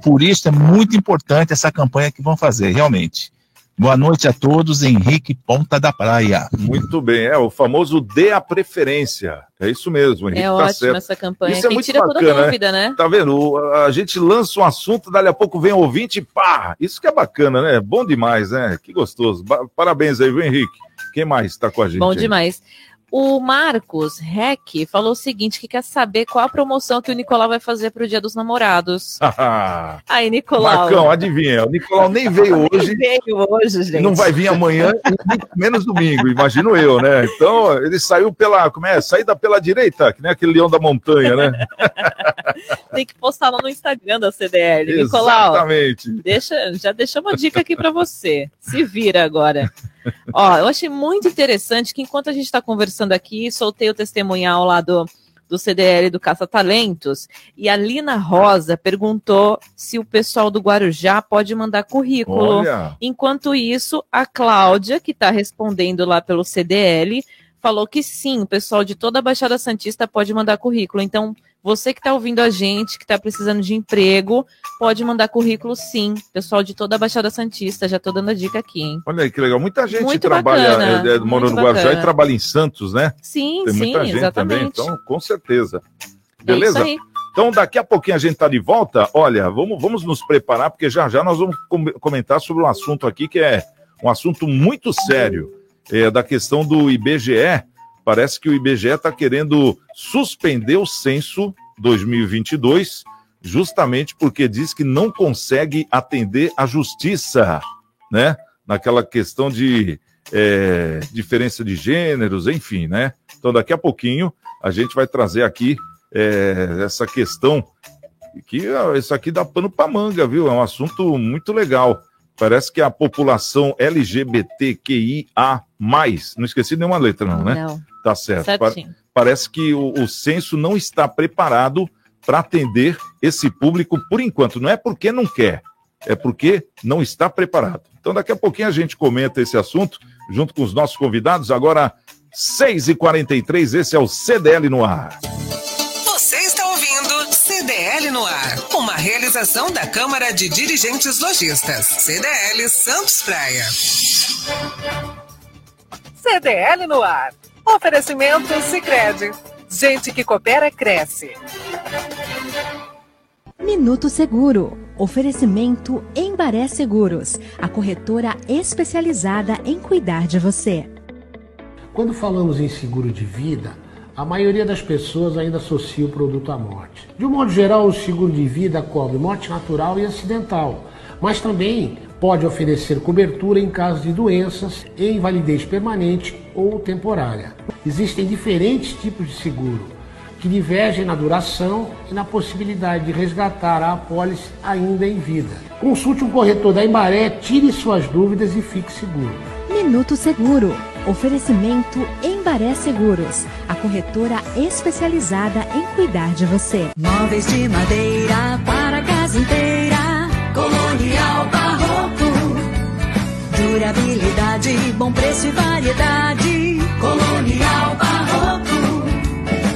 Por isso é muito importante essa campanha que vão fazer, realmente. Boa noite a todos, Henrique Ponta da Praia.
Muito bem, é o famoso dê a preferência. É isso mesmo, Henrique.
É
tá
ótimo
certo.
essa campanha.
Isso é
Quem
muito
tira
bacana,
toda dúvida, né?
Tá vendo? A gente lança um assunto, dali a pouco vem um ouvinte e pá! Isso que é bacana, né? Bom demais, né? Que gostoso. Parabéns aí, viu, Henrique? Quem mais está com a gente?
Bom
aí?
demais. O Marcos Reck falou o seguinte: que quer saber qual a promoção que o Nicolau vai fazer para o Dia dos Namorados. <laughs> Aí, Nicolau.
Marcão, adivinha? O Nicolau nem veio hoje.
Nem veio hoje, gente.
Não vai vir amanhã, menos domingo, imagino eu, né? Então, ele saiu pela. Como é? Saída pela direita, que nem aquele leão da montanha, né? <laughs>
Tem que postar lá no Instagram da CDL. Nicolau,
Exatamente.
deixa, já deixamos uma dica aqui para você. Se vira agora. Ó, eu achei muito interessante que enquanto a gente está conversando aqui, soltei o testemunhal lá do, do CDL do Caça Talentos, e a Lina Rosa perguntou se o pessoal do Guarujá pode mandar currículo.
Olha.
Enquanto isso, a Cláudia, que está respondendo lá pelo CDL, falou que sim, o pessoal de toda a Baixada Santista pode mandar currículo. Então, você que está ouvindo a gente, que está precisando de emprego, pode mandar currículo sim. Pessoal de toda a Baixada Santista, já estou dando a dica aqui, hein?
Olha aí que legal. Muita gente
Muito
trabalha,
bacana,
é, é, mora no Guarujá
bacana.
e trabalha em Santos, né?
Sim,
Tem
sim,
muita gente
exatamente.
também, então, com certeza.
É
Beleza?
aí.
Então, daqui a pouquinho a gente está de volta. Olha, vamos, vamos nos preparar, porque já já nós vamos com- comentar sobre um assunto aqui que é um assunto muito sério, é, da questão do IBGE. Parece que o IBGE está querendo suspender o censo 2022, justamente porque diz que não consegue atender a justiça, né? Naquela questão de é, diferença de gêneros, enfim, né? Então, daqui a pouquinho a gente vai trazer aqui é, essa questão que isso aqui dá pano para manga, viu? É um assunto muito legal. Parece que a população LGBTQIA+, não esqueci nenhuma letra não, né?
Não.
Tá certo.
Certinho.
parece que o, o censo não está preparado para atender esse público por enquanto. Não é porque não quer, é porque não está preparado. Então, daqui a pouquinho a gente comenta esse assunto junto com os nossos convidados. Agora, 6h43, esse é o CDL no ar.
Realização da Câmara de Dirigentes Lojistas, CDL Santos Praia.
CDL no ar. Oferecimento Sicredi. Gente que coopera cresce.
Minuto Seguro. Oferecimento Embaré Seguros, a corretora especializada em cuidar de você.
Quando falamos em seguro de vida, a maioria das pessoas ainda associa o produto à morte. De um modo geral, o seguro de vida cobre morte natural e acidental, mas também pode oferecer cobertura em caso de doenças e invalidez permanente ou temporária. Existem diferentes tipos de seguro que divergem na duração e na possibilidade de resgatar a apólice ainda em vida. Consulte um corretor da Embaré, tire suas dúvidas e fique seguro.
Minuto Seguro. Oferecimento Embaré Seguros, a corretora especializada em cuidar de você.
Móveis de madeira para a casa inteira. Colonial Barroco. Durabilidade, bom preço e variedade. Colonial Barroco.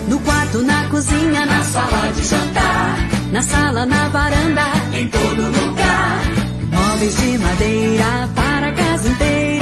No quarto, na cozinha, na sala de jantar. Na sala, na varanda, em todo lugar. Móveis de madeira para a casa inteira.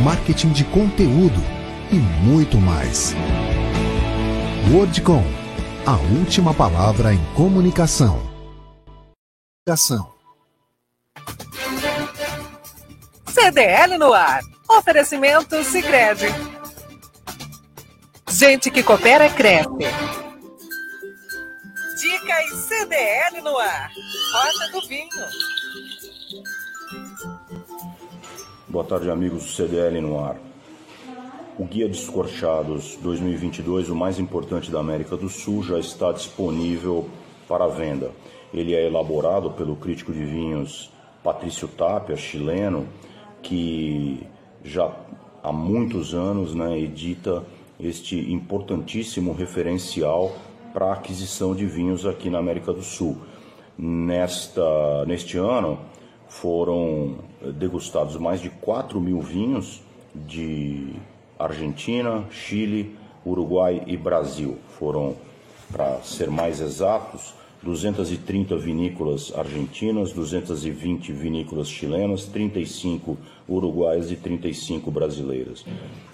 marketing de conteúdo e muito mais. Wordcom, a última palavra em comunicação.
CDL no ar. Oferecimento Sicredi. Gente que coopera cresce. Dicas CDL no ar. Rota do Vinho.
Boa tarde, amigos do CDL no ar. O Guia Descorchados 2022, o mais importante da América do Sul, já está disponível para venda. Ele é elaborado pelo crítico de vinhos Patrício Tapia, chileno, que já há muitos anos né, edita este importantíssimo referencial para a aquisição de vinhos aqui na América do Sul. Nesta, neste ano foram degustados mais de 4 mil vinhos de Argentina, Chile, Uruguai e Brasil. Foram, para ser mais exatos, 230 vinícolas argentinas, 220 vinícolas chilenas, 35 uruguaias e 35 brasileiras.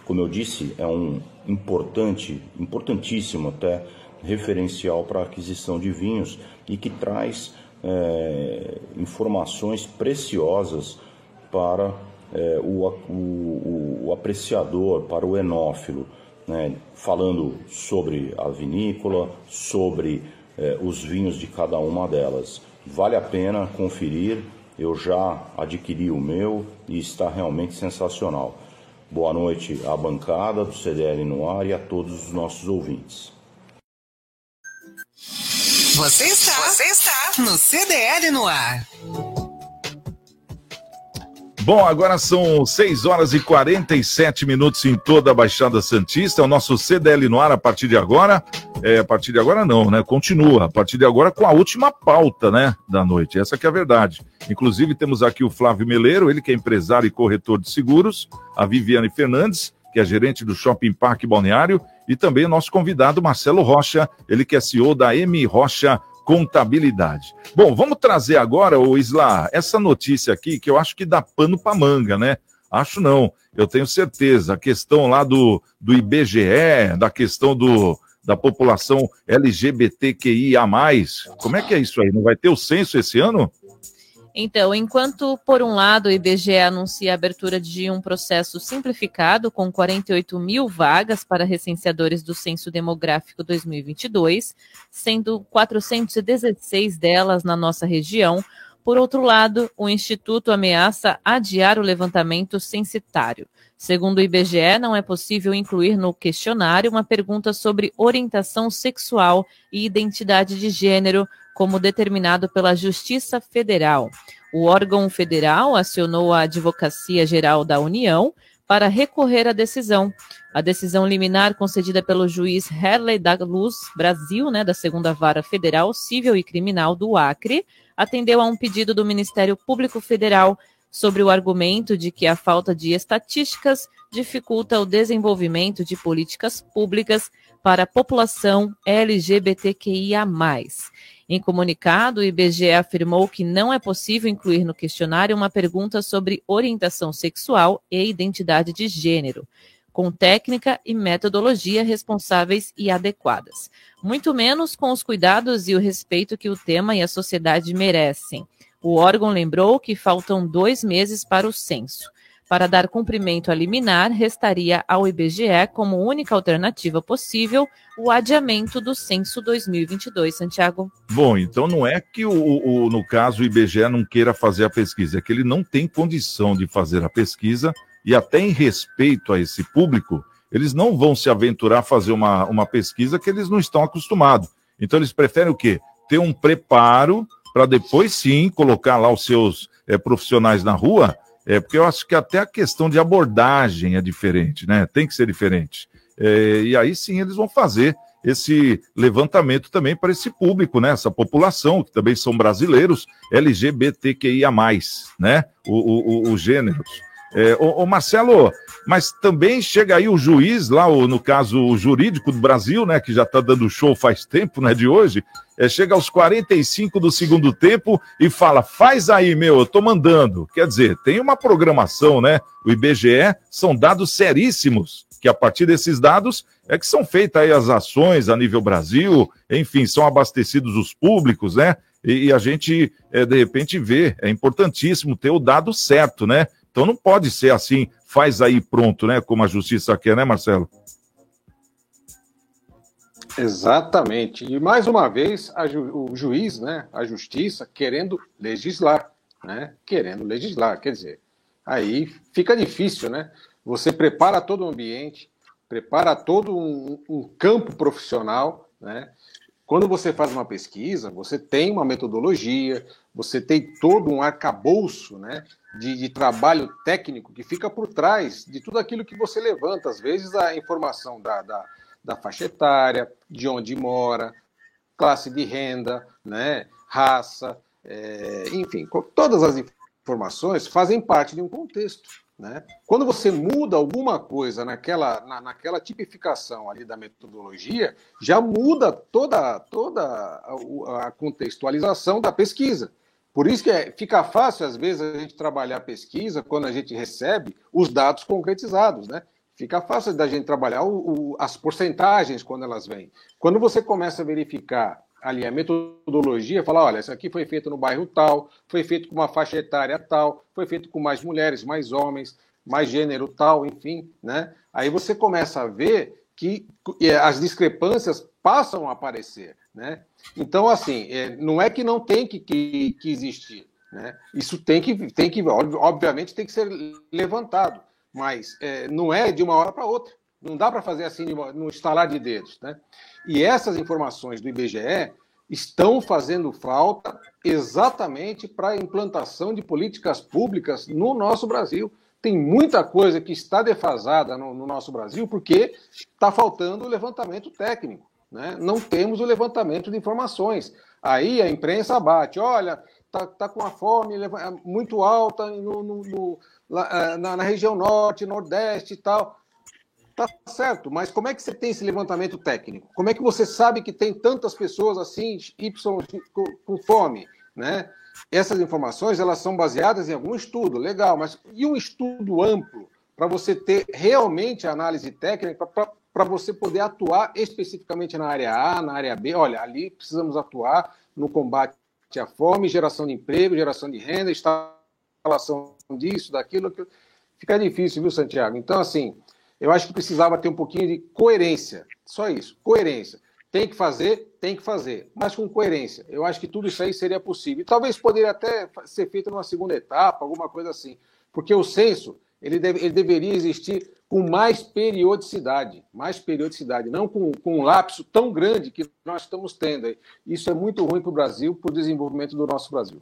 Como eu disse, é um importante, importantíssimo até, referencial para a aquisição de vinhos e que traz é, informações preciosas para é, o, o, o, apreciador, para o enófilo, né? falando sobre a vinícola, sobre é, os vinhos de cada uma delas. Vale a pena conferir, eu já adquiri o meu e está realmente sensacional. Boa noite à bancada do CDL no ar e a todos os nossos ouvintes.
Você está, você está no CDL no ar.
Bom, agora são 6 horas e 47 minutos em toda a Baixada Santista. O nosso CDL no ar a partir de agora. É, a partir de agora não, né? Continua. A partir de agora com a última pauta, né? Da noite. Essa que é a verdade. Inclusive temos aqui o Flávio Meleiro, ele que é empresário e corretor de seguros. A Viviane Fernandes, que é gerente do Shopping Parque Balneário. E também o nosso convidado Marcelo Rocha, ele que é CEO da M Rocha contabilidade. Bom, vamos trazer agora, o Isla, essa notícia aqui que eu acho que dá pano para manga, né? Acho não, eu tenho certeza. A questão lá do, do IBGE, da questão do, da população LGBTQIA. Como é que é isso aí? Não vai ter o censo esse ano?
Então, enquanto, por um lado, o IBGE anuncia a abertura de um processo simplificado com 48 mil vagas para recenseadores do Censo Demográfico 2022, sendo 416 delas na nossa região, por outro lado, o Instituto ameaça adiar o levantamento censitário. Segundo o IBGE, não é possível incluir no questionário uma pergunta sobre orientação sexual e identidade de gênero como determinado pela Justiça Federal. O órgão federal acionou a Advocacia Geral da União para recorrer à decisão. A decisão liminar concedida pelo juiz Herley da Luz Brasil, né, da segunda vara federal civil e criminal do Acre, atendeu a um pedido do Ministério Público Federal sobre o argumento de que a falta de estatísticas dificulta o desenvolvimento de políticas públicas para a população LGBTQIA. Em comunicado, o IBGE afirmou que não é possível incluir no questionário uma pergunta sobre orientação sexual e identidade de gênero, com técnica e metodologia responsáveis e adequadas, muito menos com os cuidados e o respeito que o tema e a sociedade merecem. O órgão lembrou que faltam dois meses para o censo. Para dar cumprimento a liminar, restaria ao IBGE, como única alternativa possível, o adiamento do censo 2022, Santiago.
Bom, então não é que, o, o, no caso, o IBGE não queira fazer a pesquisa, é que ele não tem condição de fazer a pesquisa e, até em respeito a esse público, eles não vão se aventurar a fazer uma, uma pesquisa que eles não estão acostumados. Então, eles preferem o quê? Ter um preparo para depois sim colocar lá os seus é, profissionais na rua é, porque eu acho que até a questão de abordagem é diferente, né? Tem que ser diferente. É, e aí sim eles vão fazer esse levantamento também para esse público, né? Essa população, que também são brasileiros, LGBTQIA, né? O, o, o, os gêneros. É, ô, Marcelo, mas também chega aí o juiz, lá, o, no caso o jurídico do Brasil, né, que já está dando show faz tempo, né, de hoje, é, chega aos 45 do segundo tempo e fala: faz aí, meu, eu tô mandando. Quer dizer, tem uma programação, né? O IBGE são dados seríssimos, que a partir desses dados é que são feitas aí as ações a nível Brasil, enfim, são abastecidos os públicos, né? E, e a gente, é, de repente, vê, é importantíssimo ter o dado certo, né? Então não pode ser assim, faz aí pronto, né? Como a justiça quer, né, Marcelo?
Exatamente. E mais uma vez, ju o juiz, né, a justiça, querendo legislar, né? Querendo legislar. Quer dizer, aí fica difícil, né? Você prepara todo o ambiente, prepara todo um, um campo profissional, né? Quando você faz uma pesquisa, você tem uma metodologia, você tem todo um arcabouço né, de, de, trabalho técnico que fica por trás de tudo aquilo que você levanta. Às vezes, a informação da, da, da faixa etária, de onde mora, classe de renda, né, raça, é, enfim, todas as informações fazem parte de um contexto. Né? Quando você muda alguma coisa naquela, na, naquela tipificação ali da metodologia, já muda toda, toda a, contextualização da pesquisa. Por isso que é, fica fácil, às vezes, a gente trabalhar a pesquisa quando a gente recebe os dados concretizados, né? Fica fácil da gente trabalhar o, o, as porcentagens quando elas vêm. Quando você começa a verificar ali a metodologia, falar, olha, isso aqui foi feito no bairro tal, foi feito com uma faixa etária tal, foi feito com mais mulheres, mais homens, mais gênero tal, enfim, né? Aí você começa a ver que as discrepâncias passam a aparecer, né? Então, assim, é, não é que não tem que, que, que existir, né? Isso tem que, tem que, obviamente, tem que ser levantado, mas é, não é de uma hora para outra. Não dá para fazer assim no estalar de dedos, né? E essas informações do IBGE estão fazendo falta exatamente para a implantação de políticas públicas no nosso Brasil. Tem muita coisa que está defasada no, no nosso Brasil porque está faltando o levantamento técnico. Né? Não temos o levantamento de informações. Aí a imprensa bate, olha, está tá com a fome muito alta no, no, no, eh, na, na região norte, nordeste e tal. Tá certo, mas como é que você tem esse levantamento técnico? Como é que você sabe que tem tantas pessoas assim, Y, com, fome, né? Essas informações, elas são baseadas em algum estudo, legal, mas e um estudo amplo para você ter realmente análise técnica para você poder atuar especificamente na área A, na área B? Olha, ali precisamos atuar no combate à fome, geração de emprego, geração de renda, instalação disso, daquilo. Fica difícil, viu, Santiago? Então, assim, eu acho que precisava ter um pouquinho de coerência. Só isso, coerência. Tem que fazer, tem que fazer, mas com coerência. Eu acho que tudo isso aí seria possível. E talvez poderia até ser feito numa segunda etapa, alguma coisa assim. Porque o censo, ele, deve, ele deveria existir com mais periodicidade, mais periodicidade, não com, com um lapso tão grande que nós estamos tendo. Isso é muito ruim para o Brasil, para o desenvolvimento do nosso Brasil.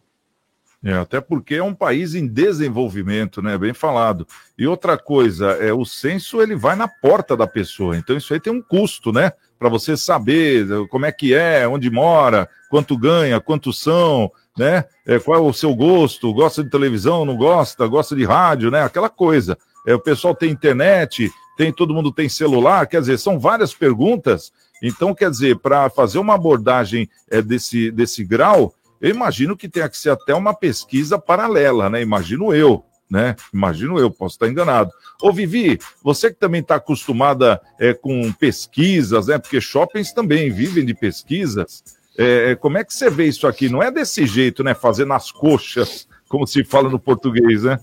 É, até porque é um país em desenvolvimento, né? Bem falado. E outra coisa, é o censo ele vai na porta da pessoa. Então isso aí tem um custo, né? Para você saber como é que é, onde mora, quanto ganha, quantos são, né? É, qual é o seu gosto? Gosta de televisão? Não gosta? Gosta de rádio, né? Aquela coisa. É, o pessoal tem internet, tem todo mundo tem celular, quer dizer, são várias perguntas. Então, quer dizer, para fazer uma abordagem é, desse, desse grau, eu imagino que tenha que ser até uma pesquisa paralela, né? Imagino eu, né? Imagino eu, posso estar enganado. Ô, Vivi, você que também está acostumada é, com pesquisas, né? Porque shoppings também vivem de pesquisas. É, como é que você vê isso aqui? Não é desse jeito, né? Fazer nas coxas, como se fala no português, né?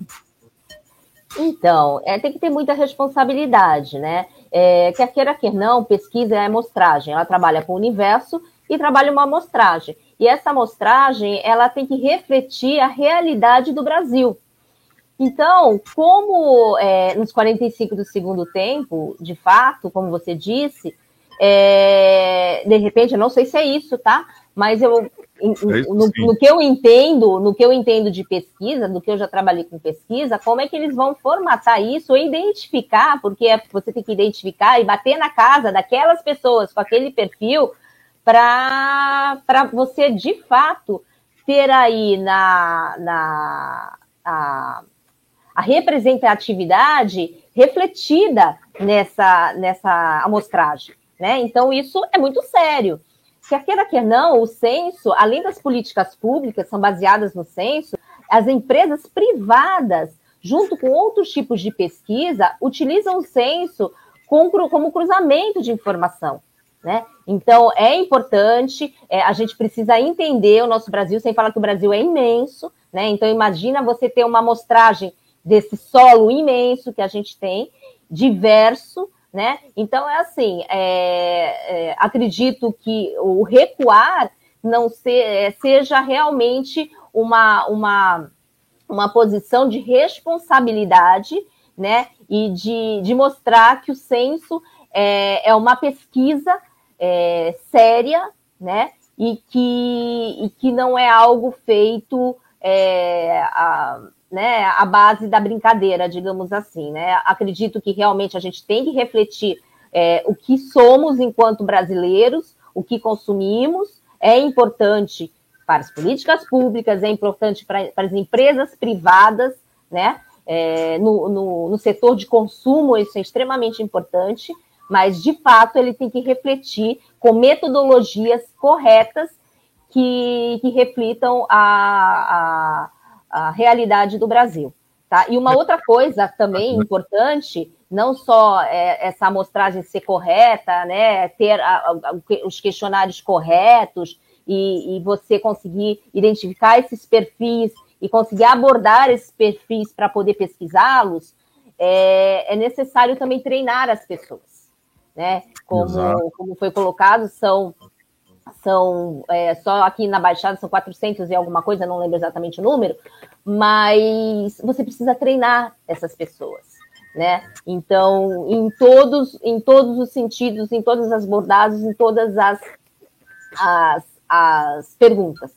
Então, é, tem que ter muita responsabilidade, né? É, quer queira, quer não, pesquisa é amostragem. Ela trabalha com o universo e trabalha uma amostragem. E essa amostragem, ela tem que refletir a realidade do Brasil. Então, como é, nos 45 do segundo tempo, de fato, como você disse, é, de repente, eu não sei se é isso, tá? Mas eu, é no, no, que eu entendo, no que eu entendo de pesquisa, do que eu já trabalhei com pesquisa, como é que eles vão formatar isso e identificar, porque é, você tem que identificar e bater na casa daquelas pessoas com aquele perfil para você de fato ter aí na, na a, a representatividade refletida nessa, nessa amostragem. Né? Então, isso é muito sério. Quer queira, quer não, o censo, além das políticas públicas, são baseadas no censo, as empresas privadas, junto com outros tipos de pesquisa, utilizam o censo como cruzamento de informação. Né? Então, é importante, é, a gente precisa entender o nosso Brasil, sem falar que o Brasil é imenso, né? Então, imagina você ter uma amostragem desse solo imenso que a gente tem, diverso, né? Então é assim, é, é, acredito que o recuar não é, seja realmente uma, uma, uma posição de responsabilidade, né? E de, de mostrar que o censo é, é uma pesquisa é, séria, né? E que, e que não é algo feito é, a, né, a base da brincadeira, digamos assim. Né? Acredito que realmente a gente tem que refletir é, o que somos enquanto brasileiros, o que consumimos, é importante para as políticas públicas, é importante para, para as empresas privadas, né? É, no, no, no setor de consumo, isso é extremamente importante, mas de fato ele tem que refletir com metodologias corretas que, que reflitam a, a a realidade do Brasil. Tá? E uma outra coisa também importante, não só é, essa amostragem ser correta, né, ter a, os questionários corretos e, e, você conseguir identificar esses perfis e conseguir abordar esses perfis para poder pesquisá-los, é, é, necessário também treinar as pessoas. Né? Como, como foi colocado, são são é, só aqui na Baixada são 400 e alguma coisa, não lembro exatamente o número, mas você precisa treinar essas pessoas, né? Então, em todos, em todos os sentidos, em todas as abordagens, em todas as, as, as perguntas,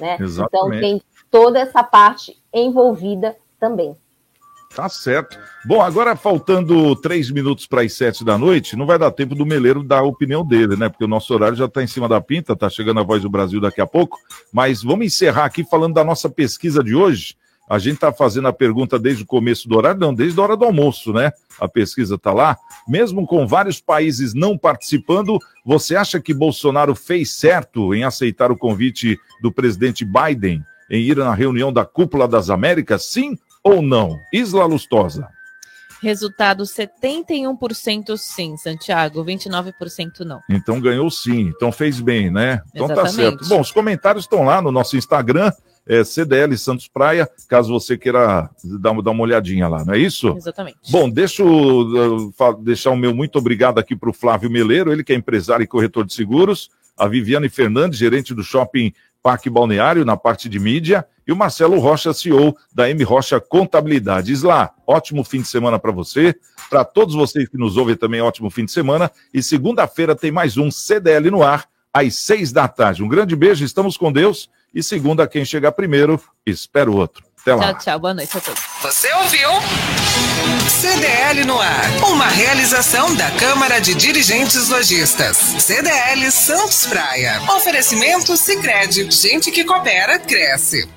né? Então, Exatamente. Então tem toda essa parte envolvida também.
Tá certo. Bom, agora faltando três minutos para as sete da noite, não vai dar tempo do Meleiro dar a opinião dele, né? Porque o nosso horário já está em cima da pinta, tá chegando a voz do Brasil daqui a pouco. Mas vamos encerrar aqui falando da nossa pesquisa de hoje. A gente está fazendo a pergunta desde o começo do horário, não, desde a hora do almoço, né? A pesquisa está lá. Mesmo com vários países não participando, você acha que Bolsonaro fez certo em aceitar o convite do presidente Biden em ir na reunião da Cúpula das Américas? Sim ou não? Isla Lustosa.
Resultado 71% sim, Santiago, 29% não.
Então ganhou sim, então fez bem, né? Então tá Exatamente. tá certo. Bom, os comentários estão lá no nosso Instagram, é CDL Santos Praia, caso você queira dar, dar uma olhadinha lá, não é isso?
Exatamente.
Bom, deixa eu deixar o meu muito obrigado aqui para o Flávio Meleiro, ele que é empresário e corretor de seguros, a Viviane Fernandes, gerente do shopping Parque Balneário, na parte de mídia, e o Marcelo Rocha, CEO da M Rocha Contabilidade. Isla, ótimo fim de semana para você, para todos vocês que nos ouvem também, ótimo fim de semana, e segunda-feira tem mais um CDL no ar, às seis da tarde. Um grande beijo, estamos com Deus, e segunda, quem chegar primeiro, espera o outro. Até lá.
Tchau, tchau, boa noite a todos.
Você ouviu? CDL no ar. Uma realização da Câmara de Dirigentes Lojistas. CDL Santos Praia. Oferecimento Sicredi. Gente que coopera cresce.